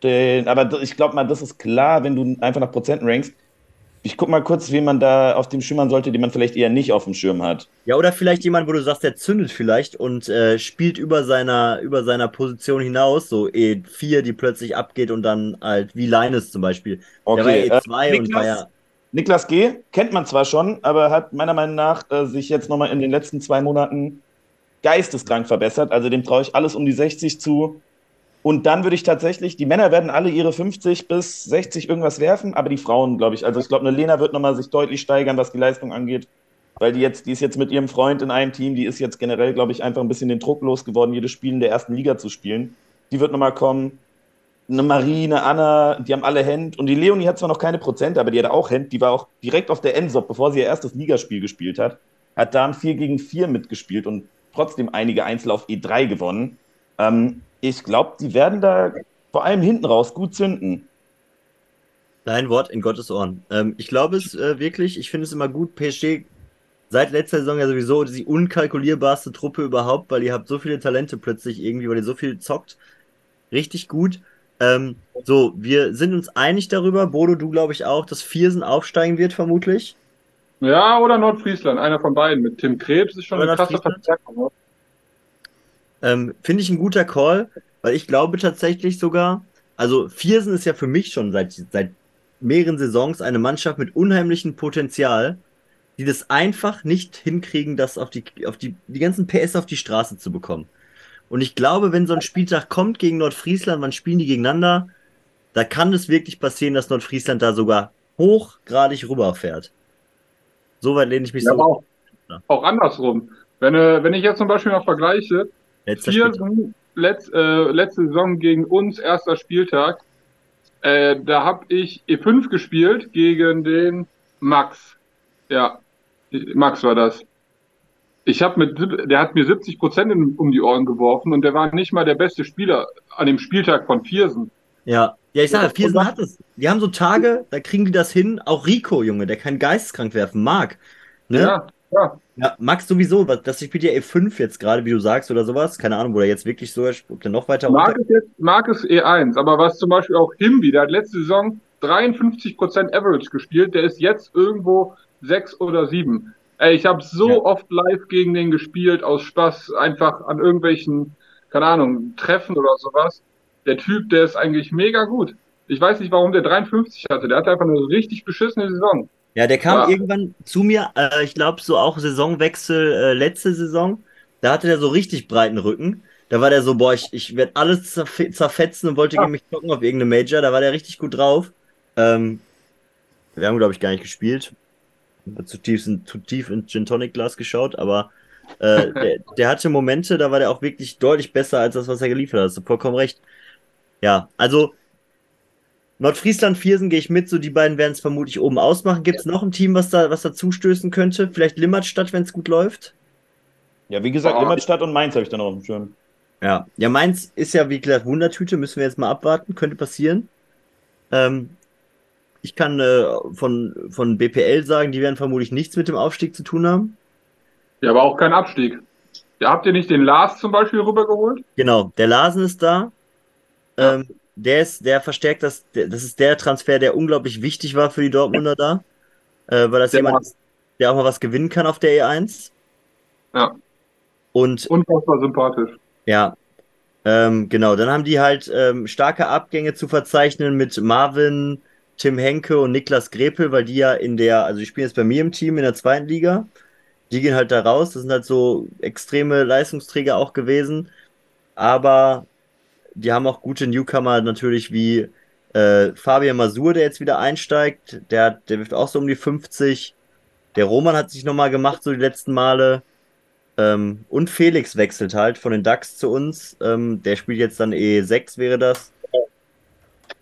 Den, aber ich glaube mal, das ist klar, wenn du einfach nach Prozenten rankst. Ich guck mal kurz, wen man da auf dem Schirm haben sollte, den man vielleicht eher nicht auf dem Schirm hat. Ja, oder vielleicht jemand, wo du sagst, der zündet vielleicht und äh, spielt über seiner, über seiner Position hinaus, so E4, die plötzlich abgeht und dann halt wie Linus zum Beispiel. Der war ja E2 äh, und war ja. Niklas, Niklas G. kennt man zwar schon, aber hat meiner Meinung nach äh, sich jetzt nochmal in den letzten zwei Monaten geisteskrank verbessert. Also dem traue ich alles um die 60 zu. Und dann würde ich tatsächlich, die Männer werden alle ihre 50 bis 60 irgendwas werfen, aber die Frauen, glaube ich, also ich glaube, eine Lena wird nochmal sich deutlich steigern, was die Leistung angeht. Weil die jetzt, die ist jetzt mit ihrem Freund in einem Team, die ist jetzt generell, glaube ich, einfach ein bisschen den Druck losgeworden, jedes Spiel in der ersten Liga zu spielen. Die wird nochmal kommen. Eine Marie, eine Anna, die haben alle Hand. Und die Leonie hat zwar noch keine Prozente, aber die hat auch Hand. Die war auch direkt auf der Endsop, bevor sie ihr erstes Ligaspiel gespielt hat. Hat da ein 4 gegen 4 mitgespielt und trotzdem einige Einzel auf E3 gewonnen. Ähm, ich glaube, die werden da vor allem hinten raus gut zünden. Dein Wort in Gottes Ohren. Ähm, ich glaube es äh, wirklich, ich finde es immer gut, PSG seit letzter Saison ja sowieso die unkalkulierbarste Truppe überhaupt, weil ihr habt so viele Talente plötzlich irgendwie, weil ihr so viel zockt. Richtig gut. Ähm, so, wir sind uns einig darüber, Bodo, du glaube ich auch, dass Viersen aufsteigen wird, vermutlich. Ja, oder Nordfriesland, einer von beiden. Mit Tim Krebs ist schon Oder eine krasse? Verstärkung. Ähm, Finde ich ein guter Call, weil ich glaube tatsächlich sogar, also Viersen ist ja für mich schon seit, seit mehreren Saisons eine Mannschaft mit unheimlichem Potenzial, die das einfach nicht hinkriegen, das auf die, auf die, die ganzen PS auf die Straße zu bekommen. Und ich glaube, wenn so ein Spieltag kommt gegen Nordfriesland, wann spielen die gegeneinander, da kann es wirklich passieren, dass Nordfriesland da sogar hochgradig rüberfährt. Soweit lehne ich mich Ja, so. auch, auch andersrum. Wenn, äh, wenn ich jetzt zum Beispiel mal vergleiche, Letzter Spieltag. Viersen, letz, äh, letzte Saison gegen uns, erster Spieltag, äh, da habe ich E5 gespielt gegen den Max. Ja, Max war das. Ich habe mit, der hat mir 70 Prozent um die Ohren geworfen und der war nicht mal der beste Spieler an dem Spieltag von Viersen. Ja, ja, ich sage, Ja, Viersen hat es. Die haben so Tage, da kriegen die das hin. Auch Rico, Junge, der kann geisteskrank werfen. Marc. Ne? Ja. Ja, ja. Max sowieso. was- Das spielt ja E5 jetzt gerade, wie du sagst, oder sowas. Keine Ahnung, wo der jetzt wirklich so ist, ob der noch weiter runter. ist, jetzt, Marc ist E1, aber was zum Beispiel auch Himbi, der hat letzte Saison 53% Average gespielt, der ist jetzt irgendwo 6 oder 7. Ey, ich habe so Ja. oft live gegen den gespielt, aus Spaß, einfach an irgendwelchen, keine Ahnung, Treffen oder sowas. Der Typ, der ist eigentlich mega gut. Ich weiß nicht, warum der 53 hatte. Der hatte einfach eine richtig beschissene Saison. Ja, der kam Ja. irgendwann zu mir, äh, ich glaube, so auch Saisonwechsel äh, letzte Saison. Da hatte der so richtig breiten Rücken. Da war der so, boah, ich, ich werde alles zerf zerfetzen und wollte Ja. gegen mich zocken auf irgendeine Major. Da war der richtig gut drauf. Ähm, wir haben, glaube ich, gar nicht gespielt. Zu tief, zu tief ins Gin Tonic Glas geschaut, aber äh, der, der hatte Momente, da war der auch wirklich deutlich besser als das, was er geliefert hat. Hast du vollkommen recht. Ja, also Nordfriesland, Viersen gehe ich mit, so die beiden werden es vermutlich oben ausmachen. Gibt es noch ein Team, was da, was da zustößen könnte? Vielleicht Limmatstadt, wenn es gut läuft? Ja, wie gesagt, Oh. Limmatstadt und Mainz habe ich dann noch auf dem Schirm. Ja. Ja, Mainz ist ja, wie gesagt, Wundertüte, müssen wir jetzt mal abwarten, könnte passieren. Ähm, ich kann äh, von, von BPL sagen, die werden vermutlich nichts mit dem Aufstieg zu tun haben. Ja, aber auch kein Abstieg. Ja, habt ihr nicht den Lars zum Beispiel rübergeholt? Genau, der Larsen ist da. Ja. Ähm, der ist, der verstärkt das, das ist der Transfer, der unglaublich wichtig war für die Dortmunder da. Äh, weil das Der jemand ist, der auch mal was gewinnen kann auf der E1. Ja. Und Unfassbar sympathisch. Ja, ähm, genau. Dann haben die halt ähm, starke Abgänge zu verzeichnen mit Marvin, Tim Henke und Niklas Grepel, weil die ja in der, also die spielen jetzt bei mir im Team in der zweiten Liga. Die gehen halt da raus. Das sind halt so extreme Leistungsträger auch gewesen. Aber die haben auch gute Newcomer natürlich wie äh, Fabian Masur, der jetzt wieder einsteigt. Der, hat- der wirft auch so um die 50. Der Roman hat sich nochmal gemacht, so die letzten Male. Ähm, und Felix wechselt halt von den Ducks zu uns. Ähm, der spielt jetzt dann E6, wäre das.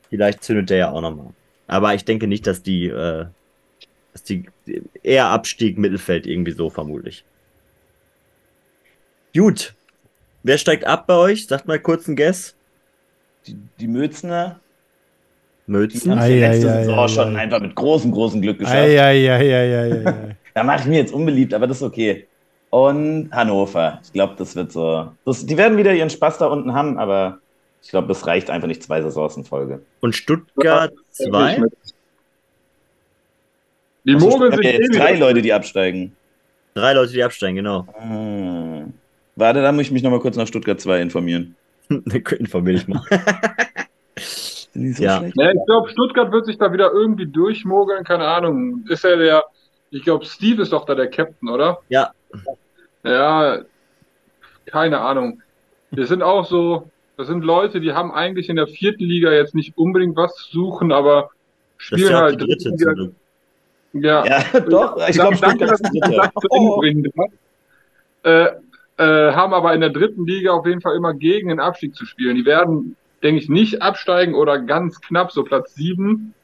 Vielleicht zündet der ja auch nochmal. Aber ich denke nicht, dass die, äh, dass die eher Abstieg Mittelfeld irgendwie so vermutlich. Gut. Wer steigt ab bei euch? Sagt mal kurz einen Guess. Die, die Mötzner, die Mötzen. haben Ei, ja letzte ei, ei, Saison ei, schon ei. einfach mit großem, großem Glück geschafft. Eieieiei. Da mache ich mir jetzt unbeliebt, aber das ist okay. Und Hannover. Ich glaube, das wird so. Das, die werden wieder ihren Spaß da unten haben, aber ich glaube, das reicht einfach nicht zwei Saisons in Folge. Und Stuttgart Ja, 2. Die Also, Mogeln ich hab sind ja jetzt drei Leute, die absteigen. Drei Leute, die absteigen, genau. Hm. Warte, da muss ich mich nochmal kurz nach Stuttgart 2 informieren. Informier dich mal. So Ja. Ja, ich glaube, Stuttgart wird sich da wieder irgendwie durchmogeln, keine Ahnung. Ist ja der, ich glaube, Steve ist doch da der Captain, oder? Ja. Ja, keine Ahnung. Wir sind auch so, das sind Leute, die haben eigentlich in der vierten Liga jetzt nicht unbedingt was zu suchen, aber Das ist spielen ja halt die dritte dritte Liga. Ja, Ja, doch. Ich glaube, Stuttgart ist Ende Oh. Äh, äh, haben aber in der dritten Liga auf jeden Fall immer gegen den Abstieg zu spielen. Die werden, denke ich, nicht absteigen oder ganz knapp, so Platz sieben.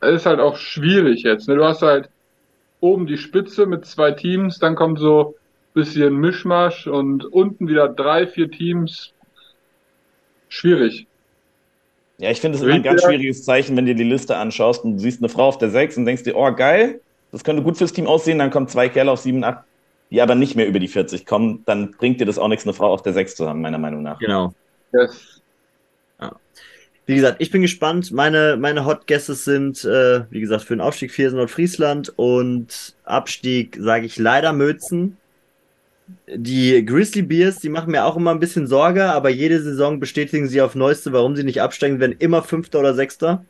Das ist halt auch schwierig jetzt. Ne? Du hast halt oben die Spitze mit zwei Teams, dann kommt so ein bisschen Mischmasch und unten wieder drei, vier Teams. Schwierig. Ja, ich finde es immer ein ganz schwieriges Zeichen, wenn du die Liste anschaust und du siehst eine Frau auf der 6 und denkst dir, oh geil, das könnte gut fürs Team aussehen, dann kommen zwei Kerle auf 7, 8, die aber nicht mehr über die 40 kommen, dann bringt dir das auch nichts, eine Frau auf der 6 zu haben, meiner Meinung nach. Genau. Das, Wie gesagt, ich bin gespannt. Meine, meine Hot Guesses sind, äh, wie gesagt, für den Aufstieg Viersen Nordfriesland und Abstieg sage ich leider Mötzen. Die Grizzly Bears, die machen mir auch immer ein bisschen Sorge, aber jede Saison bestätigen sie auf Neueste, warum sie nicht absteigen, werden immer Fünfter oder Sechster.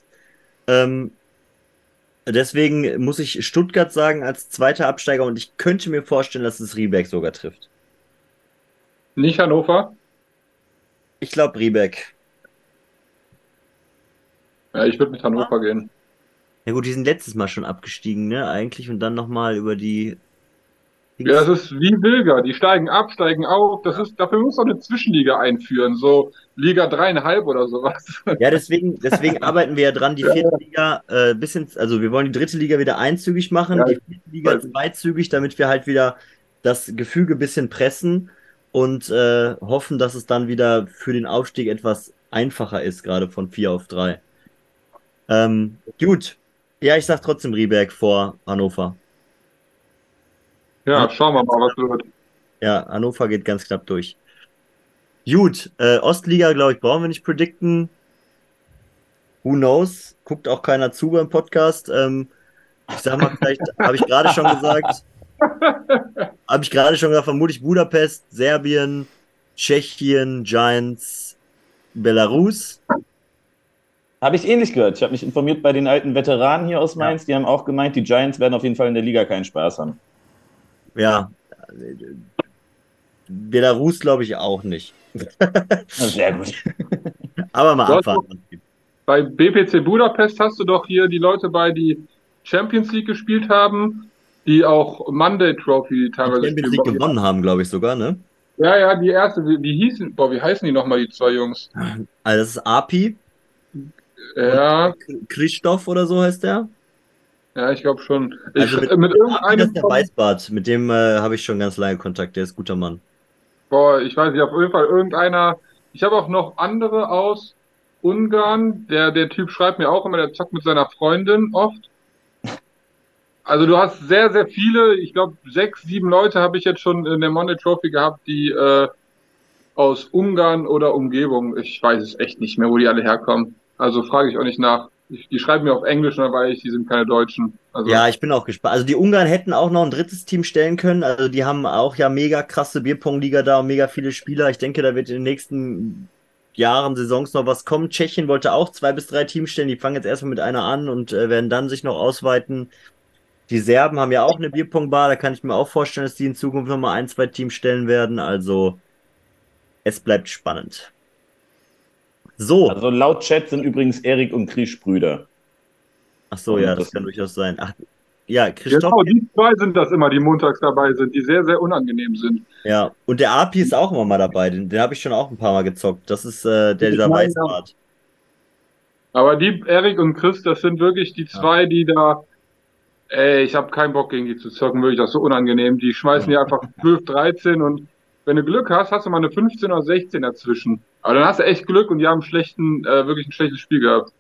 Ähm, deswegen muss ich Stuttgart sagen als zweiter Absteiger und ich könnte mir vorstellen, dass es Riebeck sogar trifft. nicht Hannover. Ich glaube Riebeck. Ja, ich würde mit Hannover gehen. Ja gut, die sind letztes Mal schon abgestiegen, ne, eigentlich, und dann nochmal über die... Ja, das ist wie Wilger. Die steigen ab, steigen auf. Das ist, dafür muss man eine Zwischenliga einführen. So Liga dreieinhalb oder sowas. Ja, deswegen, deswegen arbeiten wir ja dran, die vierte Liga äh, bisschen, also wir wollen die dritte Liga wieder einzügig machen, Ja, die vierte Liga zweizügig, damit wir halt wieder das Gefüge ein bisschen pressen und äh, hoffen, dass es dann wieder für den Aufstieg etwas einfacher ist, gerade von vier auf drei. Ähm, gut. Ja, ich sag trotzdem Rieberg vor Hannover. Ja, schauen wir mal, was wird. Ja, Hannover geht ganz knapp durch. Gut, äh, Ostliga, glaube ich, brauchen wir nicht predikten. Who knows? Guckt auch keiner zu beim Podcast. Ähm, ich sag mal, vielleicht habe ich gerade schon gesagt. Habe ich gerade schon gesagt, vermutlich Budapest, Serbien, Tschechien, Giants, Belarus. Habe ich ähnlich gehört. Ich habe mich informiert bei den alten Veteranen hier aus Mainz, die haben auch gemeint, die Giants werden auf jeden Fall in der Liga keinen Spaß haben. Ja. Belarus glaube ich auch nicht. Sehr gut. Aber mal abwarten. Bei BPC Budapest hast du doch hier die Leute bei, die Champions League gespielt haben, die auch Monday Trophy Die teilweise Champions League gewonnen haben, glaube ich sogar, ne? Ja, ja, die erste, wie, wie hießen, boah, wie heißen die nochmal, die zwei Jungs? Also das ist Api, Ja, Christoph oder so heißt der. Ja, ich glaube schon. Ich, Also mit, mit, irgendeinem, ist der Weißbart, mit dem äh, habe ich schon ganz lange Kontakt, der ist guter Mann. boah, ich weiß nicht, auf jeden Fall irgendeiner. Ich habe auch noch andere aus Ungarn. Der, der Typ schreibt mir auch immer, der zockt mit seiner Freundin oft. Also du hast sehr, sehr viele, ich glaube sechs, sieben Leute habe ich jetzt schon in der Monday Trophy gehabt, die äh, aus Ungarn oder Umgebung, ich weiß es echt nicht mehr, wo die alle herkommen. Also frage ich auch nicht nach. Ich, die schreiben mir auf Englisch, dann weiß ich, die sind keine Deutschen. Also, ja, ich bin auch gespannt. Also die Ungarn hätten auch noch ein drittes Team stellen können. Also die haben auch ja mega krasse Bierpong-Liga da und mega viele Spieler. Ich denke, da wird in den nächsten Jahren, Saisons noch was kommen. Tschechien wollte auch zwei bis drei Teams stellen. Die fangen jetzt erstmal mit einer an und äh, werden dann sich noch ausweiten. Die Serben haben ja auch eine Bierpong-Bar. Da kann ich mir auch vorstellen, dass die in Zukunft nochmal ein, zwei Teams stellen werden. Also es bleibt spannend. So. Also laut Chat sind übrigens Erik und Krisch Brüder. Ach so, ja, das, das kann durchaus sein. Ach, ja, Christoph. Genau, die zwei sind das immer, die montags dabei sind, die sehr, sehr unangenehm sind. Ja, und der Api ist auch immer mal dabei. Den, den habe ich schon auch ein paar Mal gezockt. Das ist äh, der, dieser Weißbart. Aber die, Erik und Chris, das sind wirklich die zwei, ja. die da. Ey, ich habe keinen Bock gegen die zu zocken, wirklich das so unangenehm. Die schmeißen ja. einfach 12, 13 und wenn du Glück hast, hast du mal eine 15 oder 16 dazwischen. Aber dann hast du echt Glück und die haben schlechten, äh, wirklich ein schlechtes Spiel gehabt.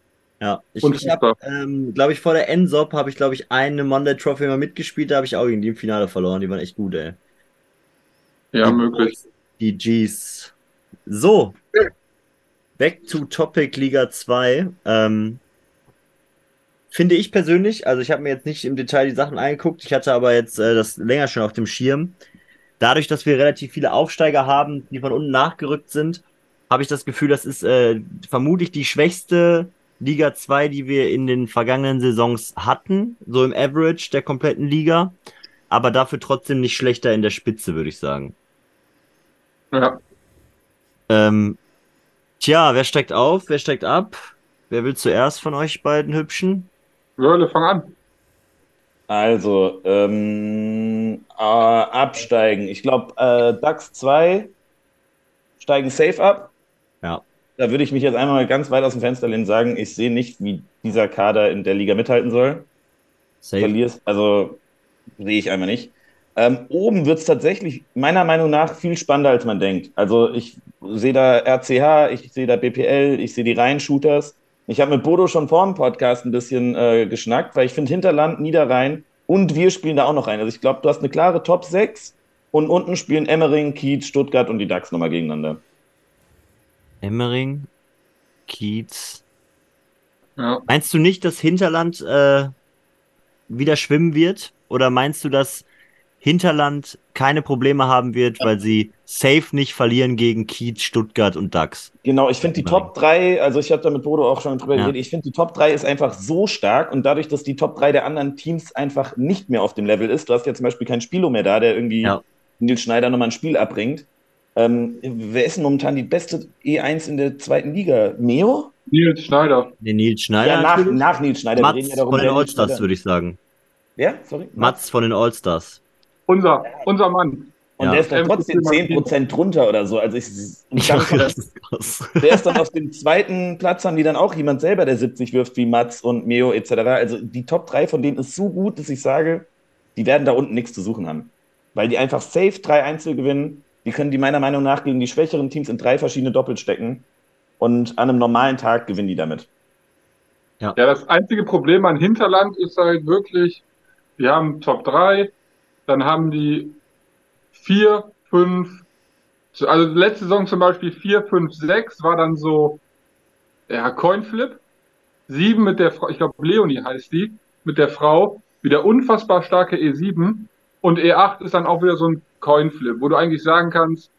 Ja, ich, ich habe, ähm, glaube ich, vor der Ensop habe ich, glaube ich, eine Monday Trophy mal mitgespielt, da habe ich auch gegen die im Finale verloren. Die waren echt gut, ey. Ja, die möglich. Die Gs. So. Back to Topic Liga 2. Ähm, finde ich persönlich, also ich habe mir jetzt nicht im Detail die Sachen angeguckt, ich hatte aber jetzt äh, das länger schon auf dem Schirm dadurch, dass wir relativ viele Aufsteiger haben, die von unten nachgerückt sind, habe ich das Gefühl, das ist äh, vermutlich die schwächste Liga 2, die wir in den vergangenen Saisons hatten, so im Average der kompletten Liga, aber dafür trotzdem nicht schlechter in der Spitze, würde ich sagen. Ja. Ähm, tja, wer steigt auf, wer steigt ab? Wer will zuerst von euch beiden Hübschen? Wörle, fang an. Also, ähm, äh, absteigen. Ich glaube, äh, DAX 2 steigen safe ab. Ja. Da würde ich mich jetzt einmal ganz weit aus dem Fenster lehnen und sagen, ich sehe nicht, wie dieser Kader in der Liga mithalten soll. Safe. Verlierst, also sehe ich einmal nicht. Ähm, oben wird es tatsächlich meiner Meinung nach viel spannender, als man denkt. Also ich sehe da RCH, ich sehe da BPL, ich sehe die Reihen-Shooters. Ich habe mit Bodo schon vor dem Podcast ein bisschen äh, geschnackt, weil ich finde Hinterland, Niederrhein und wir spielen da auch noch rein. Also ich glaube, du hast eine klare Top 6 und unten spielen Emmering, Kiez, Stuttgart und die DAX nochmal gegeneinander. Emmering, Kiez. Ja. Meinst du nicht, dass Hinterland äh, wieder schwimmen wird? Oder meinst du, dass Hinterland keine Probleme haben wird, weil sie safe nicht verlieren gegen Kiez, Stuttgart und DAX. Genau, ich finde die Top 3, also ich habe da mit Bodo auch schon drüber ja. geredet, ich finde die Top 3 ist einfach so stark und dadurch, dass die Top 3 der anderen Teams einfach nicht mehr auf dem Level ist, du hast ja zum Beispiel keinen Spieler mehr da, der irgendwie ja. Nils Schneider nochmal ein Spiel abbringt. Ähm, wer ist denn momentan die beste E1 in der zweiten Liga? Meo? Nils Schneider. Den Nils Schneider. Ja, nach, nach Nils Schneider. Mats ja darum, von den Allstars, würde ich sagen. Wer? Sorry? Mats von den Allstars. Unser, unser Mann. Und ja. der ist dann trotzdem 10% drunter oder so. Also ich, ich ja, das ist krass. Der ist dann auf dem zweiten Platz, haben die dann auch jemand selber, der 70 wirft, wie Mats und Meo etc. Also die Top 3 von denen ist so gut, dass ich sage, die werden da unten nichts zu suchen haben. Weil die einfach safe drei Einzel gewinnen. Die können die meiner Meinung nach gegen die schwächeren Teams in drei verschiedene Doppel stecken. Und an einem normalen Tag gewinnen die damit. Ja, ja das einzige Problem an Hinterland ist halt wirklich, wir haben Top 3, dann haben die vier, fünf, also letzte Saison zum Beispiel vier, fünf, sechs war dann so, ja, Coinflip. Sieben mit der Frau, ich glaube Leonie heißt die, mit der Frau, wieder unfassbar starke E7 und E8 ist dann auch wieder so ein Coinflip, wo du eigentlich sagen kannst,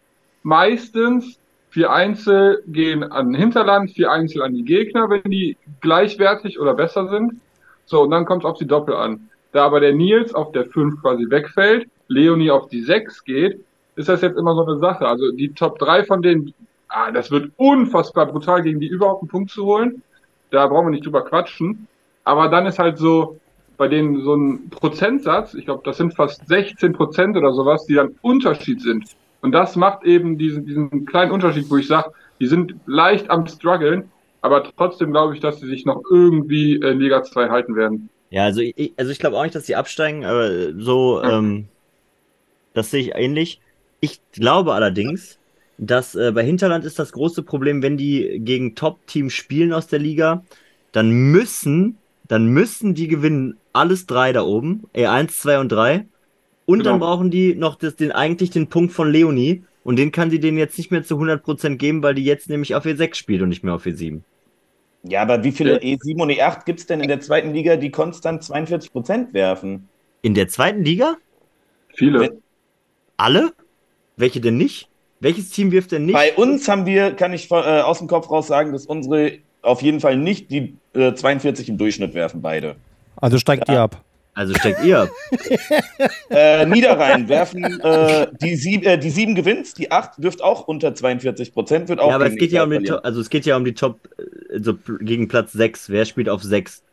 meistens vier Einzel gehen an Hinterland, vier Einzel an die Gegner, wenn die gleichwertig oder besser sind. So, und dann kommt es auf die Doppel an. Da aber der Nils auf der 5 quasi wegfällt, Leonie auf die 6 geht, ist das jetzt immer so eine Sache. Also die Top 3 von denen, ah, das wird unfassbar brutal, gegen die überhaupt einen Punkt zu holen. Da brauchen wir nicht drüber quatschen. Aber dann ist halt so, bei denen so ein Prozentsatz, ich glaube, das sind fast 16 Prozent oder sowas, die dann Unterschied sind. Und das macht eben diesen, diesen kleinen Unterschied, wo ich sage, die sind leicht am struggeln, aber trotzdem glaube ich, dass sie sich noch irgendwie in Liga 2 halten werden. Ja, also ich, also ich glaube auch nicht, dass sie absteigen, aber so, ähm, das sehe ich ähnlich. Ich glaube allerdings, dass äh, bei Hinterland ist das große Problem, wenn die gegen Top-Teams spielen aus der Liga, dann müssen dann müssen die gewinnen alles drei da oben, E1, 2 und 3. Und Genau. dann brauchen die noch das, den, eigentlich den Punkt von Leonie. Und den kann sie denen jetzt nicht mehr zu 100% geben, weil die jetzt nämlich auf E6 spielt und nicht mehr auf E E7. Ja, aber wie viele E7 und E8 gibt es denn in der zweiten Liga, die konstant 42 Prozent werfen? In der zweiten Liga? Viele. Wenn- Alle? Welche denn nicht? Welches Team wirft denn nicht? Bei uns haben wir, kann ich äh, aus dem Kopf raus sagen, dass unsere auf jeden Fall nicht die äh, 42 im Durchschnitt werfen, beide. Also steigt ihr ab. Also steckt ihr ab. Äh, Niederrhein werfen äh, die, sieb, äh, die 7 gewinnt, die 8 wirft auch unter 42 Prozent, wird auch Ja, aber es geht ja um verlieren. Top, also es geht ja um die Top, so pl- gegen Platz 6. Wer spielt auf 6?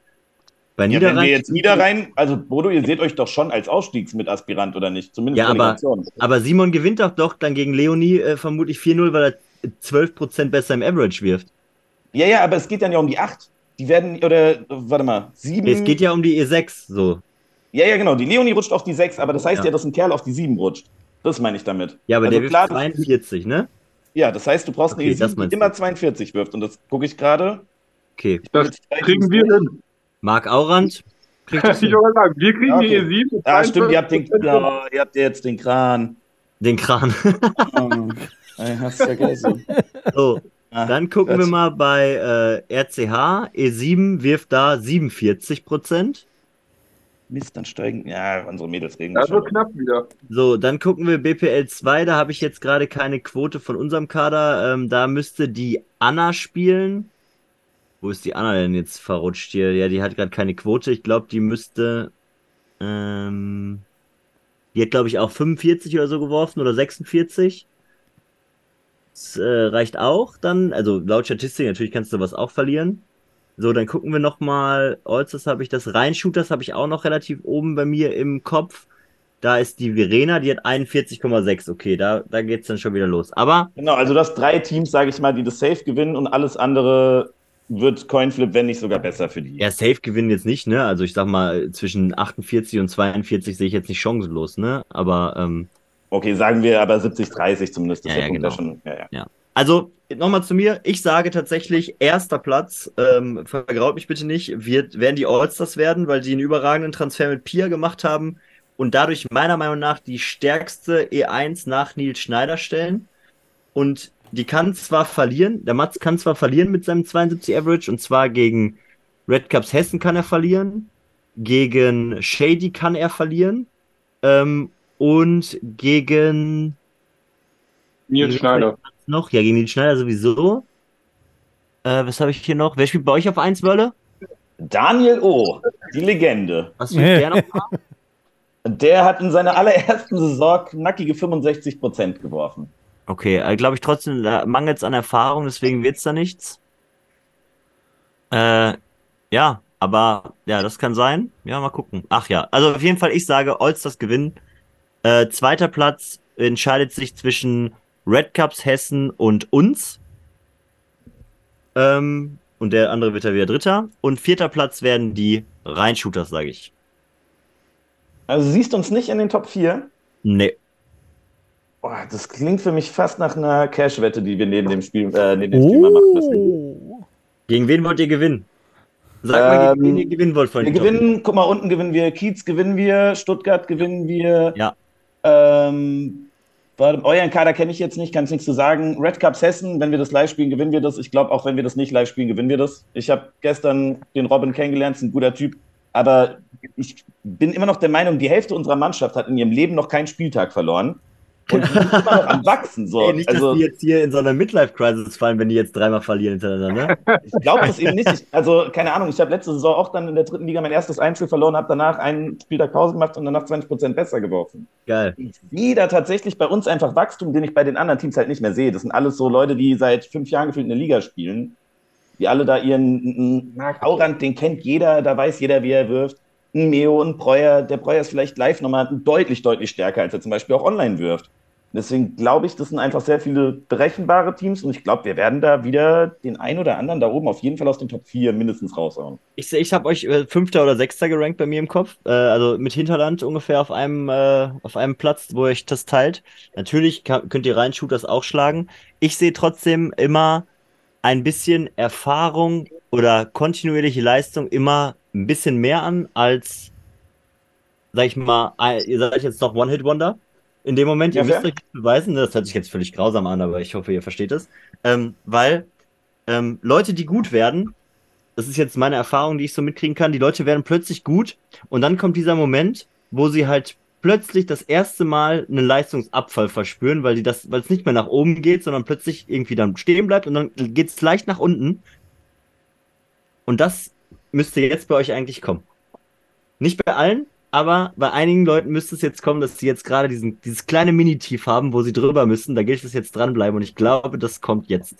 Bei Ja, wenn Niederrhein. wir jetzt Niederrhein, also Bodo, ihr seht euch doch schon als Ausstiegsmitaspirant, oder nicht? Zumindest Ja, aber- aber Simon gewinnt doch doch dann gegen Leonie äh, vermutlich 4-0, weil er 12% besser im Average wirft. Ja, ja, aber es geht dann ja um die 8. Die werden, oder, warte mal, 7. Es geht ja um die E6, so. Ja, ja, genau. Die Leonie rutscht auf die 6, aber das heißt ja, Ja. dass ein Kerl auf die 7 rutscht. Das meine ich damit. Ja, aber Also der wirft klar, das- 42, ne? Ja, das heißt, du brauchst Okay, eine das E7, meinst die du. immer 42 wirft. Und das gucke ich gerade. Okay. Das kriegen wir hin. Marc Aurand kriegt das Ich sagen, wir kriegen Okay. die E7. mit Ah, stimmt, ihr habt, den, 42%. ja, ihr habt jetzt den Kran. den Kran. Oh, ich hab's vergessen. So, Ah, dann gucken Gott. wir mal bei äh, RCH. E7 wirft da 47%. Mist, dann steigen. Ja, unsere Mädels mich wird schon. knapp wieder. So, dann gucken wir BPL 2. Da habe ich jetzt gerade keine Quote von unserem Kader. Ähm, da müsste die Anna spielen. Wo ist die Anna denn jetzt verrutscht hier? Ja, die hat gerade keine Quote. Ich glaube, die müsste. Ähm, die hat, glaube ich, auch 45 oder so geworfen oder 46. Das äh, reicht auch dann. Also laut Statistik, natürlich kannst du was auch verlieren. So, dann gucken wir nochmal. Olsters habe ich das. Reinshooters habe ich auch noch relativ oben bei mir im Kopf. Da ist die Verena, die hat 41,6. Okay, da, da geht's dann schon wieder los. Aber Genau, also das drei Teams, sage ich mal, die das Safe gewinnen und alles andere wird Coinflip, wenn nicht sogar besser für die. ja, safe gewinnen jetzt nicht, ne? Also ich sag mal, zwischen 48 und 42 sehe ich jetzt nicht chancenlos, ne? Aber ähm, Okay, sagen wir aber 70-30 zumindest. Das Ja, ist ja, genau. schon, ja, ja. Also, nochmal zu mir. Ich sage tatsächlich, erster Platz, ähm, vergraut mich bitte nicht, wird, werden die Allstars werden, weil sie einen überragenden Transfer mit Pia gemacht haben und dadurch meiner Meinung nach die stärkste E1 nach Nils Schneider stellen. Und die kann zwar verlieren, der Mats kann zwar verlieren mit seinem 72 Average und zwar gegen Red Cups Hessen kann er verlieren, gegen Shady kann er verlieren ähm, und gegen Nils Schneider. noch? Ja, gegen den Schneider sowieso. Äh, was habe ich hier noch? Wer spielt bei euch auf 1, Wörle? Daniel O., die Legende. Was spielt der noch? Der hat in seiner allerersten Saison knackige 65 Prozent geworfen. Okay, äh, glaube ich trotzdem, da mangelt es an Erfahrung, deswegen wird es da nichts. Äh, ja, aber ja, das kann sein. Ja, mal gucken. Ach ja, also auf jeden Fall, ich sage, Olsters gewinnen. Äh, zweiter Platz entscheidet sich zwischen Red Cups Hessen und uns. Ähm, und der andere wird da wieder Dritter. Und vierter Platz werden die Reinshooters, sage ich. Also siehst du uns nicht in den Top 4? Nee. Boah, das klingt für mich fast nach einer Cash-Wette, die wir neben dem Spiel, äh, neben dem Spiel mal machen müssen. Oh. Gegen wen wollt ihr gewinnen? Sag mal, gegen Ähm, wen ihr gewinnen wollt von Wir gewinnen, guck mal, unten gewinnen wir, Kiez gewinnen wir, Stuttgart gewinnen wir. Ja. Ähm, euren Kader kenne ich jetzt nicht, kann es nichts zu sagen. Red Cups Hessen, wenn wir das live spielen, gewinnen wir das. Ich glaube, auch wenn wir das nicht live spielen, gewinnen wir das. Ich habe gestern den Robin kennengelernt, ist ein guter Typ. Aber ich bin immer noch der Meinung, die Hälfte unserer Mannschaft hat in ihrem Leben noch keinen Spieltag verloren. Und die sind immer noch am Wachsen. So. Ey, nicht, also, dass die jetzt hier in so einer Midlife-Crisis fallen, wenn die jetzt dreimal verlieren hintereinander. Ne? Ich glaube das eben nicht. Ich, also, keine Ahnung, ich habe letzte Saison auch dann in der dritten Liga mein erstes Einspiel verloren, habe danach einen Spieltag Pause gemacht und danach 20% besser geworfen. Geil. Ich sehe da tatsächlich bei uns einfach Wachstum, den ich bei den anderen Teams halt nicht mehr sehe. Das sind alles so Leute, die seit fünf Jahren gefühlt in der Liga spielen. Die alle da ihren Marc Aurand, den kennt jeder, da weiß jeder, wie er wirft. Ein Meo, ein Breuer. Der Breuer ist vielleicht live nochmal deutlich, deutlich stärker, als er zum Beispiel auch online wirft. Deswegen glaube ich, das sind einfach sehr viele berechenbare Teams und ich glaube, wir werden da wieder den einen oder anderen da oben auf jeden Fall aus den Top 4 mindestens raushauen. Ich, ich habe euch äh, Fünfter oder Sechster gerankt bei mir im Kopf. Äh, also mit Hinterland ungefähr auf einem, äh, auf einem Platz, wo euch das teilt. Natürlich kann, könnt ihr rein Shooters auch schlagen. Ich sehe trotzdem immer ein bisschen Erfahrung oder kontinuierliche Leistung immer ein bisschen mehr an als, sag ich mal, ihr seid jetzt noch One-Hit-Wonder. In dem Moment, Ja, ihr müsst euch beweisen, das hört sich jetzt völlig grausam an, aber ich hoffe, ihr versteht es. Ähm, weil ähm, Leute, die gut werden, das ist jetzt meine Erfahrung, die ich so mitkriegen kann, die Leute werden plötzlich gut und dann kommt dieser Moment, wo sie halt plötzlich das erste Mal einen Leistungsabfall verspüren, weil die das, weil es nicht mehr nach oben geht, sondern plötzlich irgendwie dann stehen bleibt und dann geht es leicht nach unten. Und das müsste jetzt bei euch eigentlich kommen. Nicht bei allen, aber bei einigen Leuten müsste es jetzt kommen, dass sie jetzt gerade diesen, dieses kleine Mini-Tief haben, wo sie drüber müssen. Da gilt es jetzt dranbleiben und ich glaube, das kommt jetzt.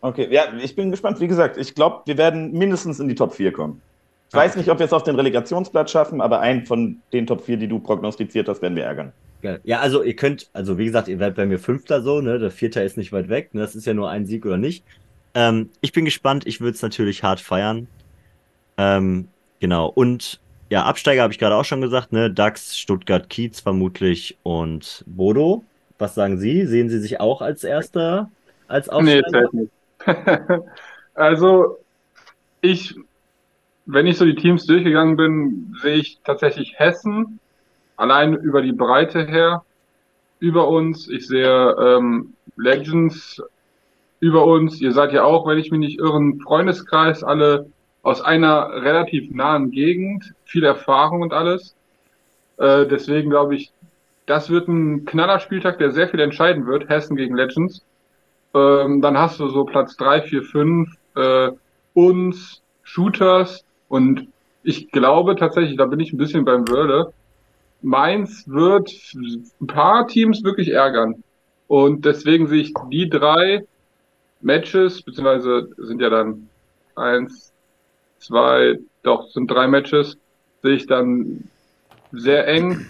Okay, ja, ich bin gespannt. Wie gesagt, ich glaube, wir werden mindestens in die Top 4 kommen. Ich weiß nicht, ob wir es auf den Relegationsplatz schaffen, aber einen von den Top 4, die du prognostiziert hast, werden wir ärgern. Ja, also ihr könnt, also wie gesagt, ihr werdet bei mir Fünfter so, ne? Der Vierter ist nicht weit weg, ne? Das ist ja nur ein Sieg oder nicht. Ähm, ich bin gespannt, ich würde es natürlich hart feiern. Ähm, genau. Und ja, Absteiger habe ich gerade auch schon gesagt, ne? DAX, Stuttgart, Kiez vermutlich und Bodo. Was sagen Sie? Sehen Sie sich auch als Erster, als Nee, Aufsteiger? zählt nicht. Also, ich, wenn ich so die Teams durchgegangen bin, sehe ich tatsächlich Hessen allein über die Breite her über uns. Ich sehe ähm, Legends über uns. Ihr seid ja auch, wenn ich mich nicht irre, ein Freundeskreis, alle aus einer relativ nahen Gegend, viel Erfahrung und alles. Äh, deswegen glaube ich, das wird ein Knallerspieltag, der sehr viel entscheiden wird. Hessen gegen Legends. Ähm, dann hast du so Platz drei, vier, fünf äh, uns, Shooters und ich glaube tatsächlich, da bin ich ein bisschen beim Wörle, Mainz wird ein paar Teams wirklich ärgern. Und deswegen sehe ich die drei Matches, beziehungsweise sind ja dann eins, zwei, doch, sind drei Matches, sehe ich dann sehr eng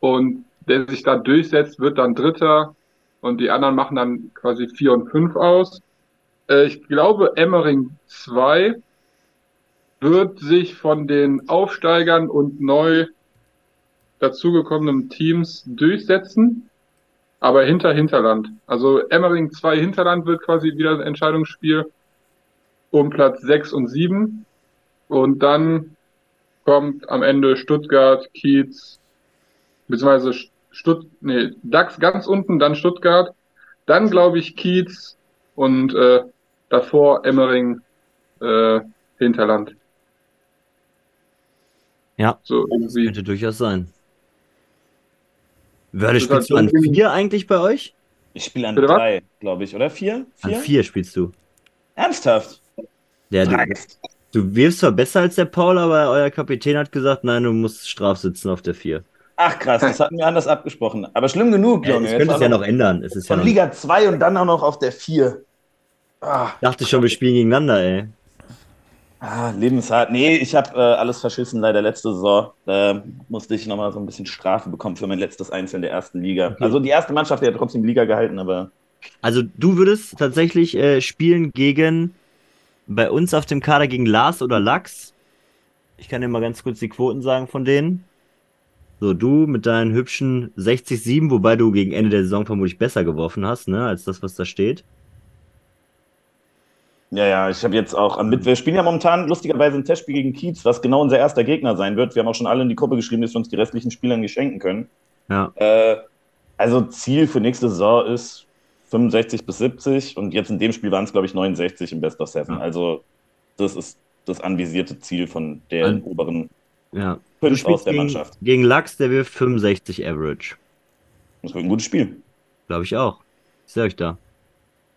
und der sich da durchsetzt, wird dann Dritter und die anderen machen dann quasi vier und fünf aus. Äh, ich glaube, Emmering 2 wird sich von den Aufsteigern und neu dazugekommenen Teams durchsetzen, aber hinter Hinterland. Also Emmering 2 Hinterland wird quasi wieder ein Entscheidungsspiel um Platz 6 und 7 und dann kommt am Ende Stuttgart, Kiez, beziehungsweise Stutt nee, DAX ganz unten, dann Stuttgart, dann glaube ich Kiez und äh, davor Emmering äh, Hinterland. Ja. So Das irgendwie. könnte durchaus sein. Halt spielst du an irgendwie- vier eigentlich bei euch? Ich spiele an Bitte drei, glaube ich, oder? Vier? An vier spielst du. Ernsthaft? Ja, du. Du wirfst zwar besser als der Paul, aber euer Kapitän hat gesagt, nein, du musst straf sitzen auf der vier. Ach krass, das hatten wir anders abgesprochen. Aber schlimm genug, Ja, Junge. es Jetzt könnte es ja noch ändern. Es ist ja Von noch, Liga 2 und dann auch noch auf der 4. Ah, dachte schon, wir spielen gegeneinander, ey. ah lebenshart. Nee, ich habe äh, alles verschissen leider letzte Saison. Da musste ich nochmal so ein bisschen Strafe bekommen für mein letztes Einzel in der ersten Liga. Okay. Also die erste Mannschaft, die hat trotzdem die Liga gehalten, aber Also du würdest tatsächlich äh, spielen gegen bei uns auf dem Kader gegen Lars oder Lachs. Ich kann dir mal ganz kurz die Quoten sagen von denen. So, du mit deinen hübschen 60-7, wobei du gegen Ende der Saison vermutlich besser geworfen hast, ne, als das, was da steht. ja, ja, ich habe jetzt auch am Mittwoch, wir spielen ja momentan lustigerweise ein Testspiel gegen Kiez, was genau unser erster Gegner sein wird. Wir haben auch schon alle in die Gruppe geschrieben, dass wir uns die restlichen Spielern geschenken können. Ja. Äh, also Ziel für nächste Saison ist 65 bis 70 und jetzt in dem Spiel waren es, glaube ich, 69 im Best of Seven. Ja. Also das ist das anvisierte Ziel von der An- oberen Ja. Du fünf aus der gegen, Mannschaft. gegen Lachs, der wirft 65 Average. Das wird ein gutes Spiel. Glaube ich auch. Ich sag euch da.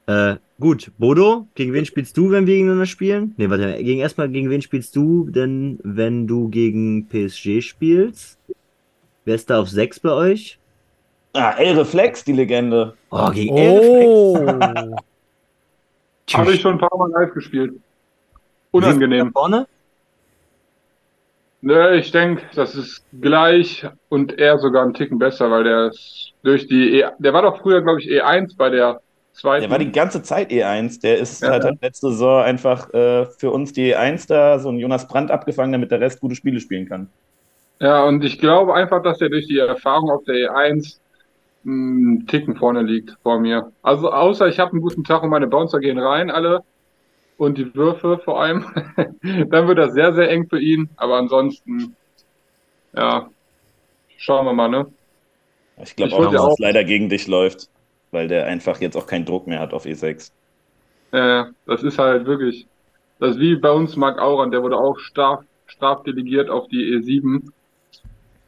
Äh, gut, Bodo, gegen wen spielst du, wenn wir gegeneinander spielen? Ne, warte, gegen erstmal gegen wen spielst du denn, wenn du gegen PSG spielst? Wer ist da auf 6 bei euch? Ah, El Reflex, die Legende. Oh, gegen. Oh. Habe ich schon ein paar Mal live gespielt. Unangenehm. vorne? Ne, ich denke, das ist gleich und er sogar einen Ticken besser, weil der ist durch die E, der war doch früher, glaube ich, E1 bei der zweiten. Der war die ganze Zeit E1. Der ist Ja. halt, halt letzte Saison einfach äh, für uns die E1 da, so ein Jonas Brandt abgefangen, damit der Rest gute Spiele spielen kann. Ja, und ich glaube einfach, dass er durch die Erfahrung auf der E1 einen Ticken vorne liegt vor mir. Also außer ich habe einen guten Tag und meine Bouncer gehen rein, alle. und die Würfe vor allem, dann wird das sehr, sehr eng für ihn. Aber ansonsten, ja, schauen wir mal, ne? Ich glaube auch, dass auch- es leider gegen dich läuft, weil der einfach jetzt auch keinen Druck mehr hat auf E E6. Äh, das ist halt wirklich, das ist wie bei uns Marc Auran, der wurde auch straf, strafdelegiert auf die E E7.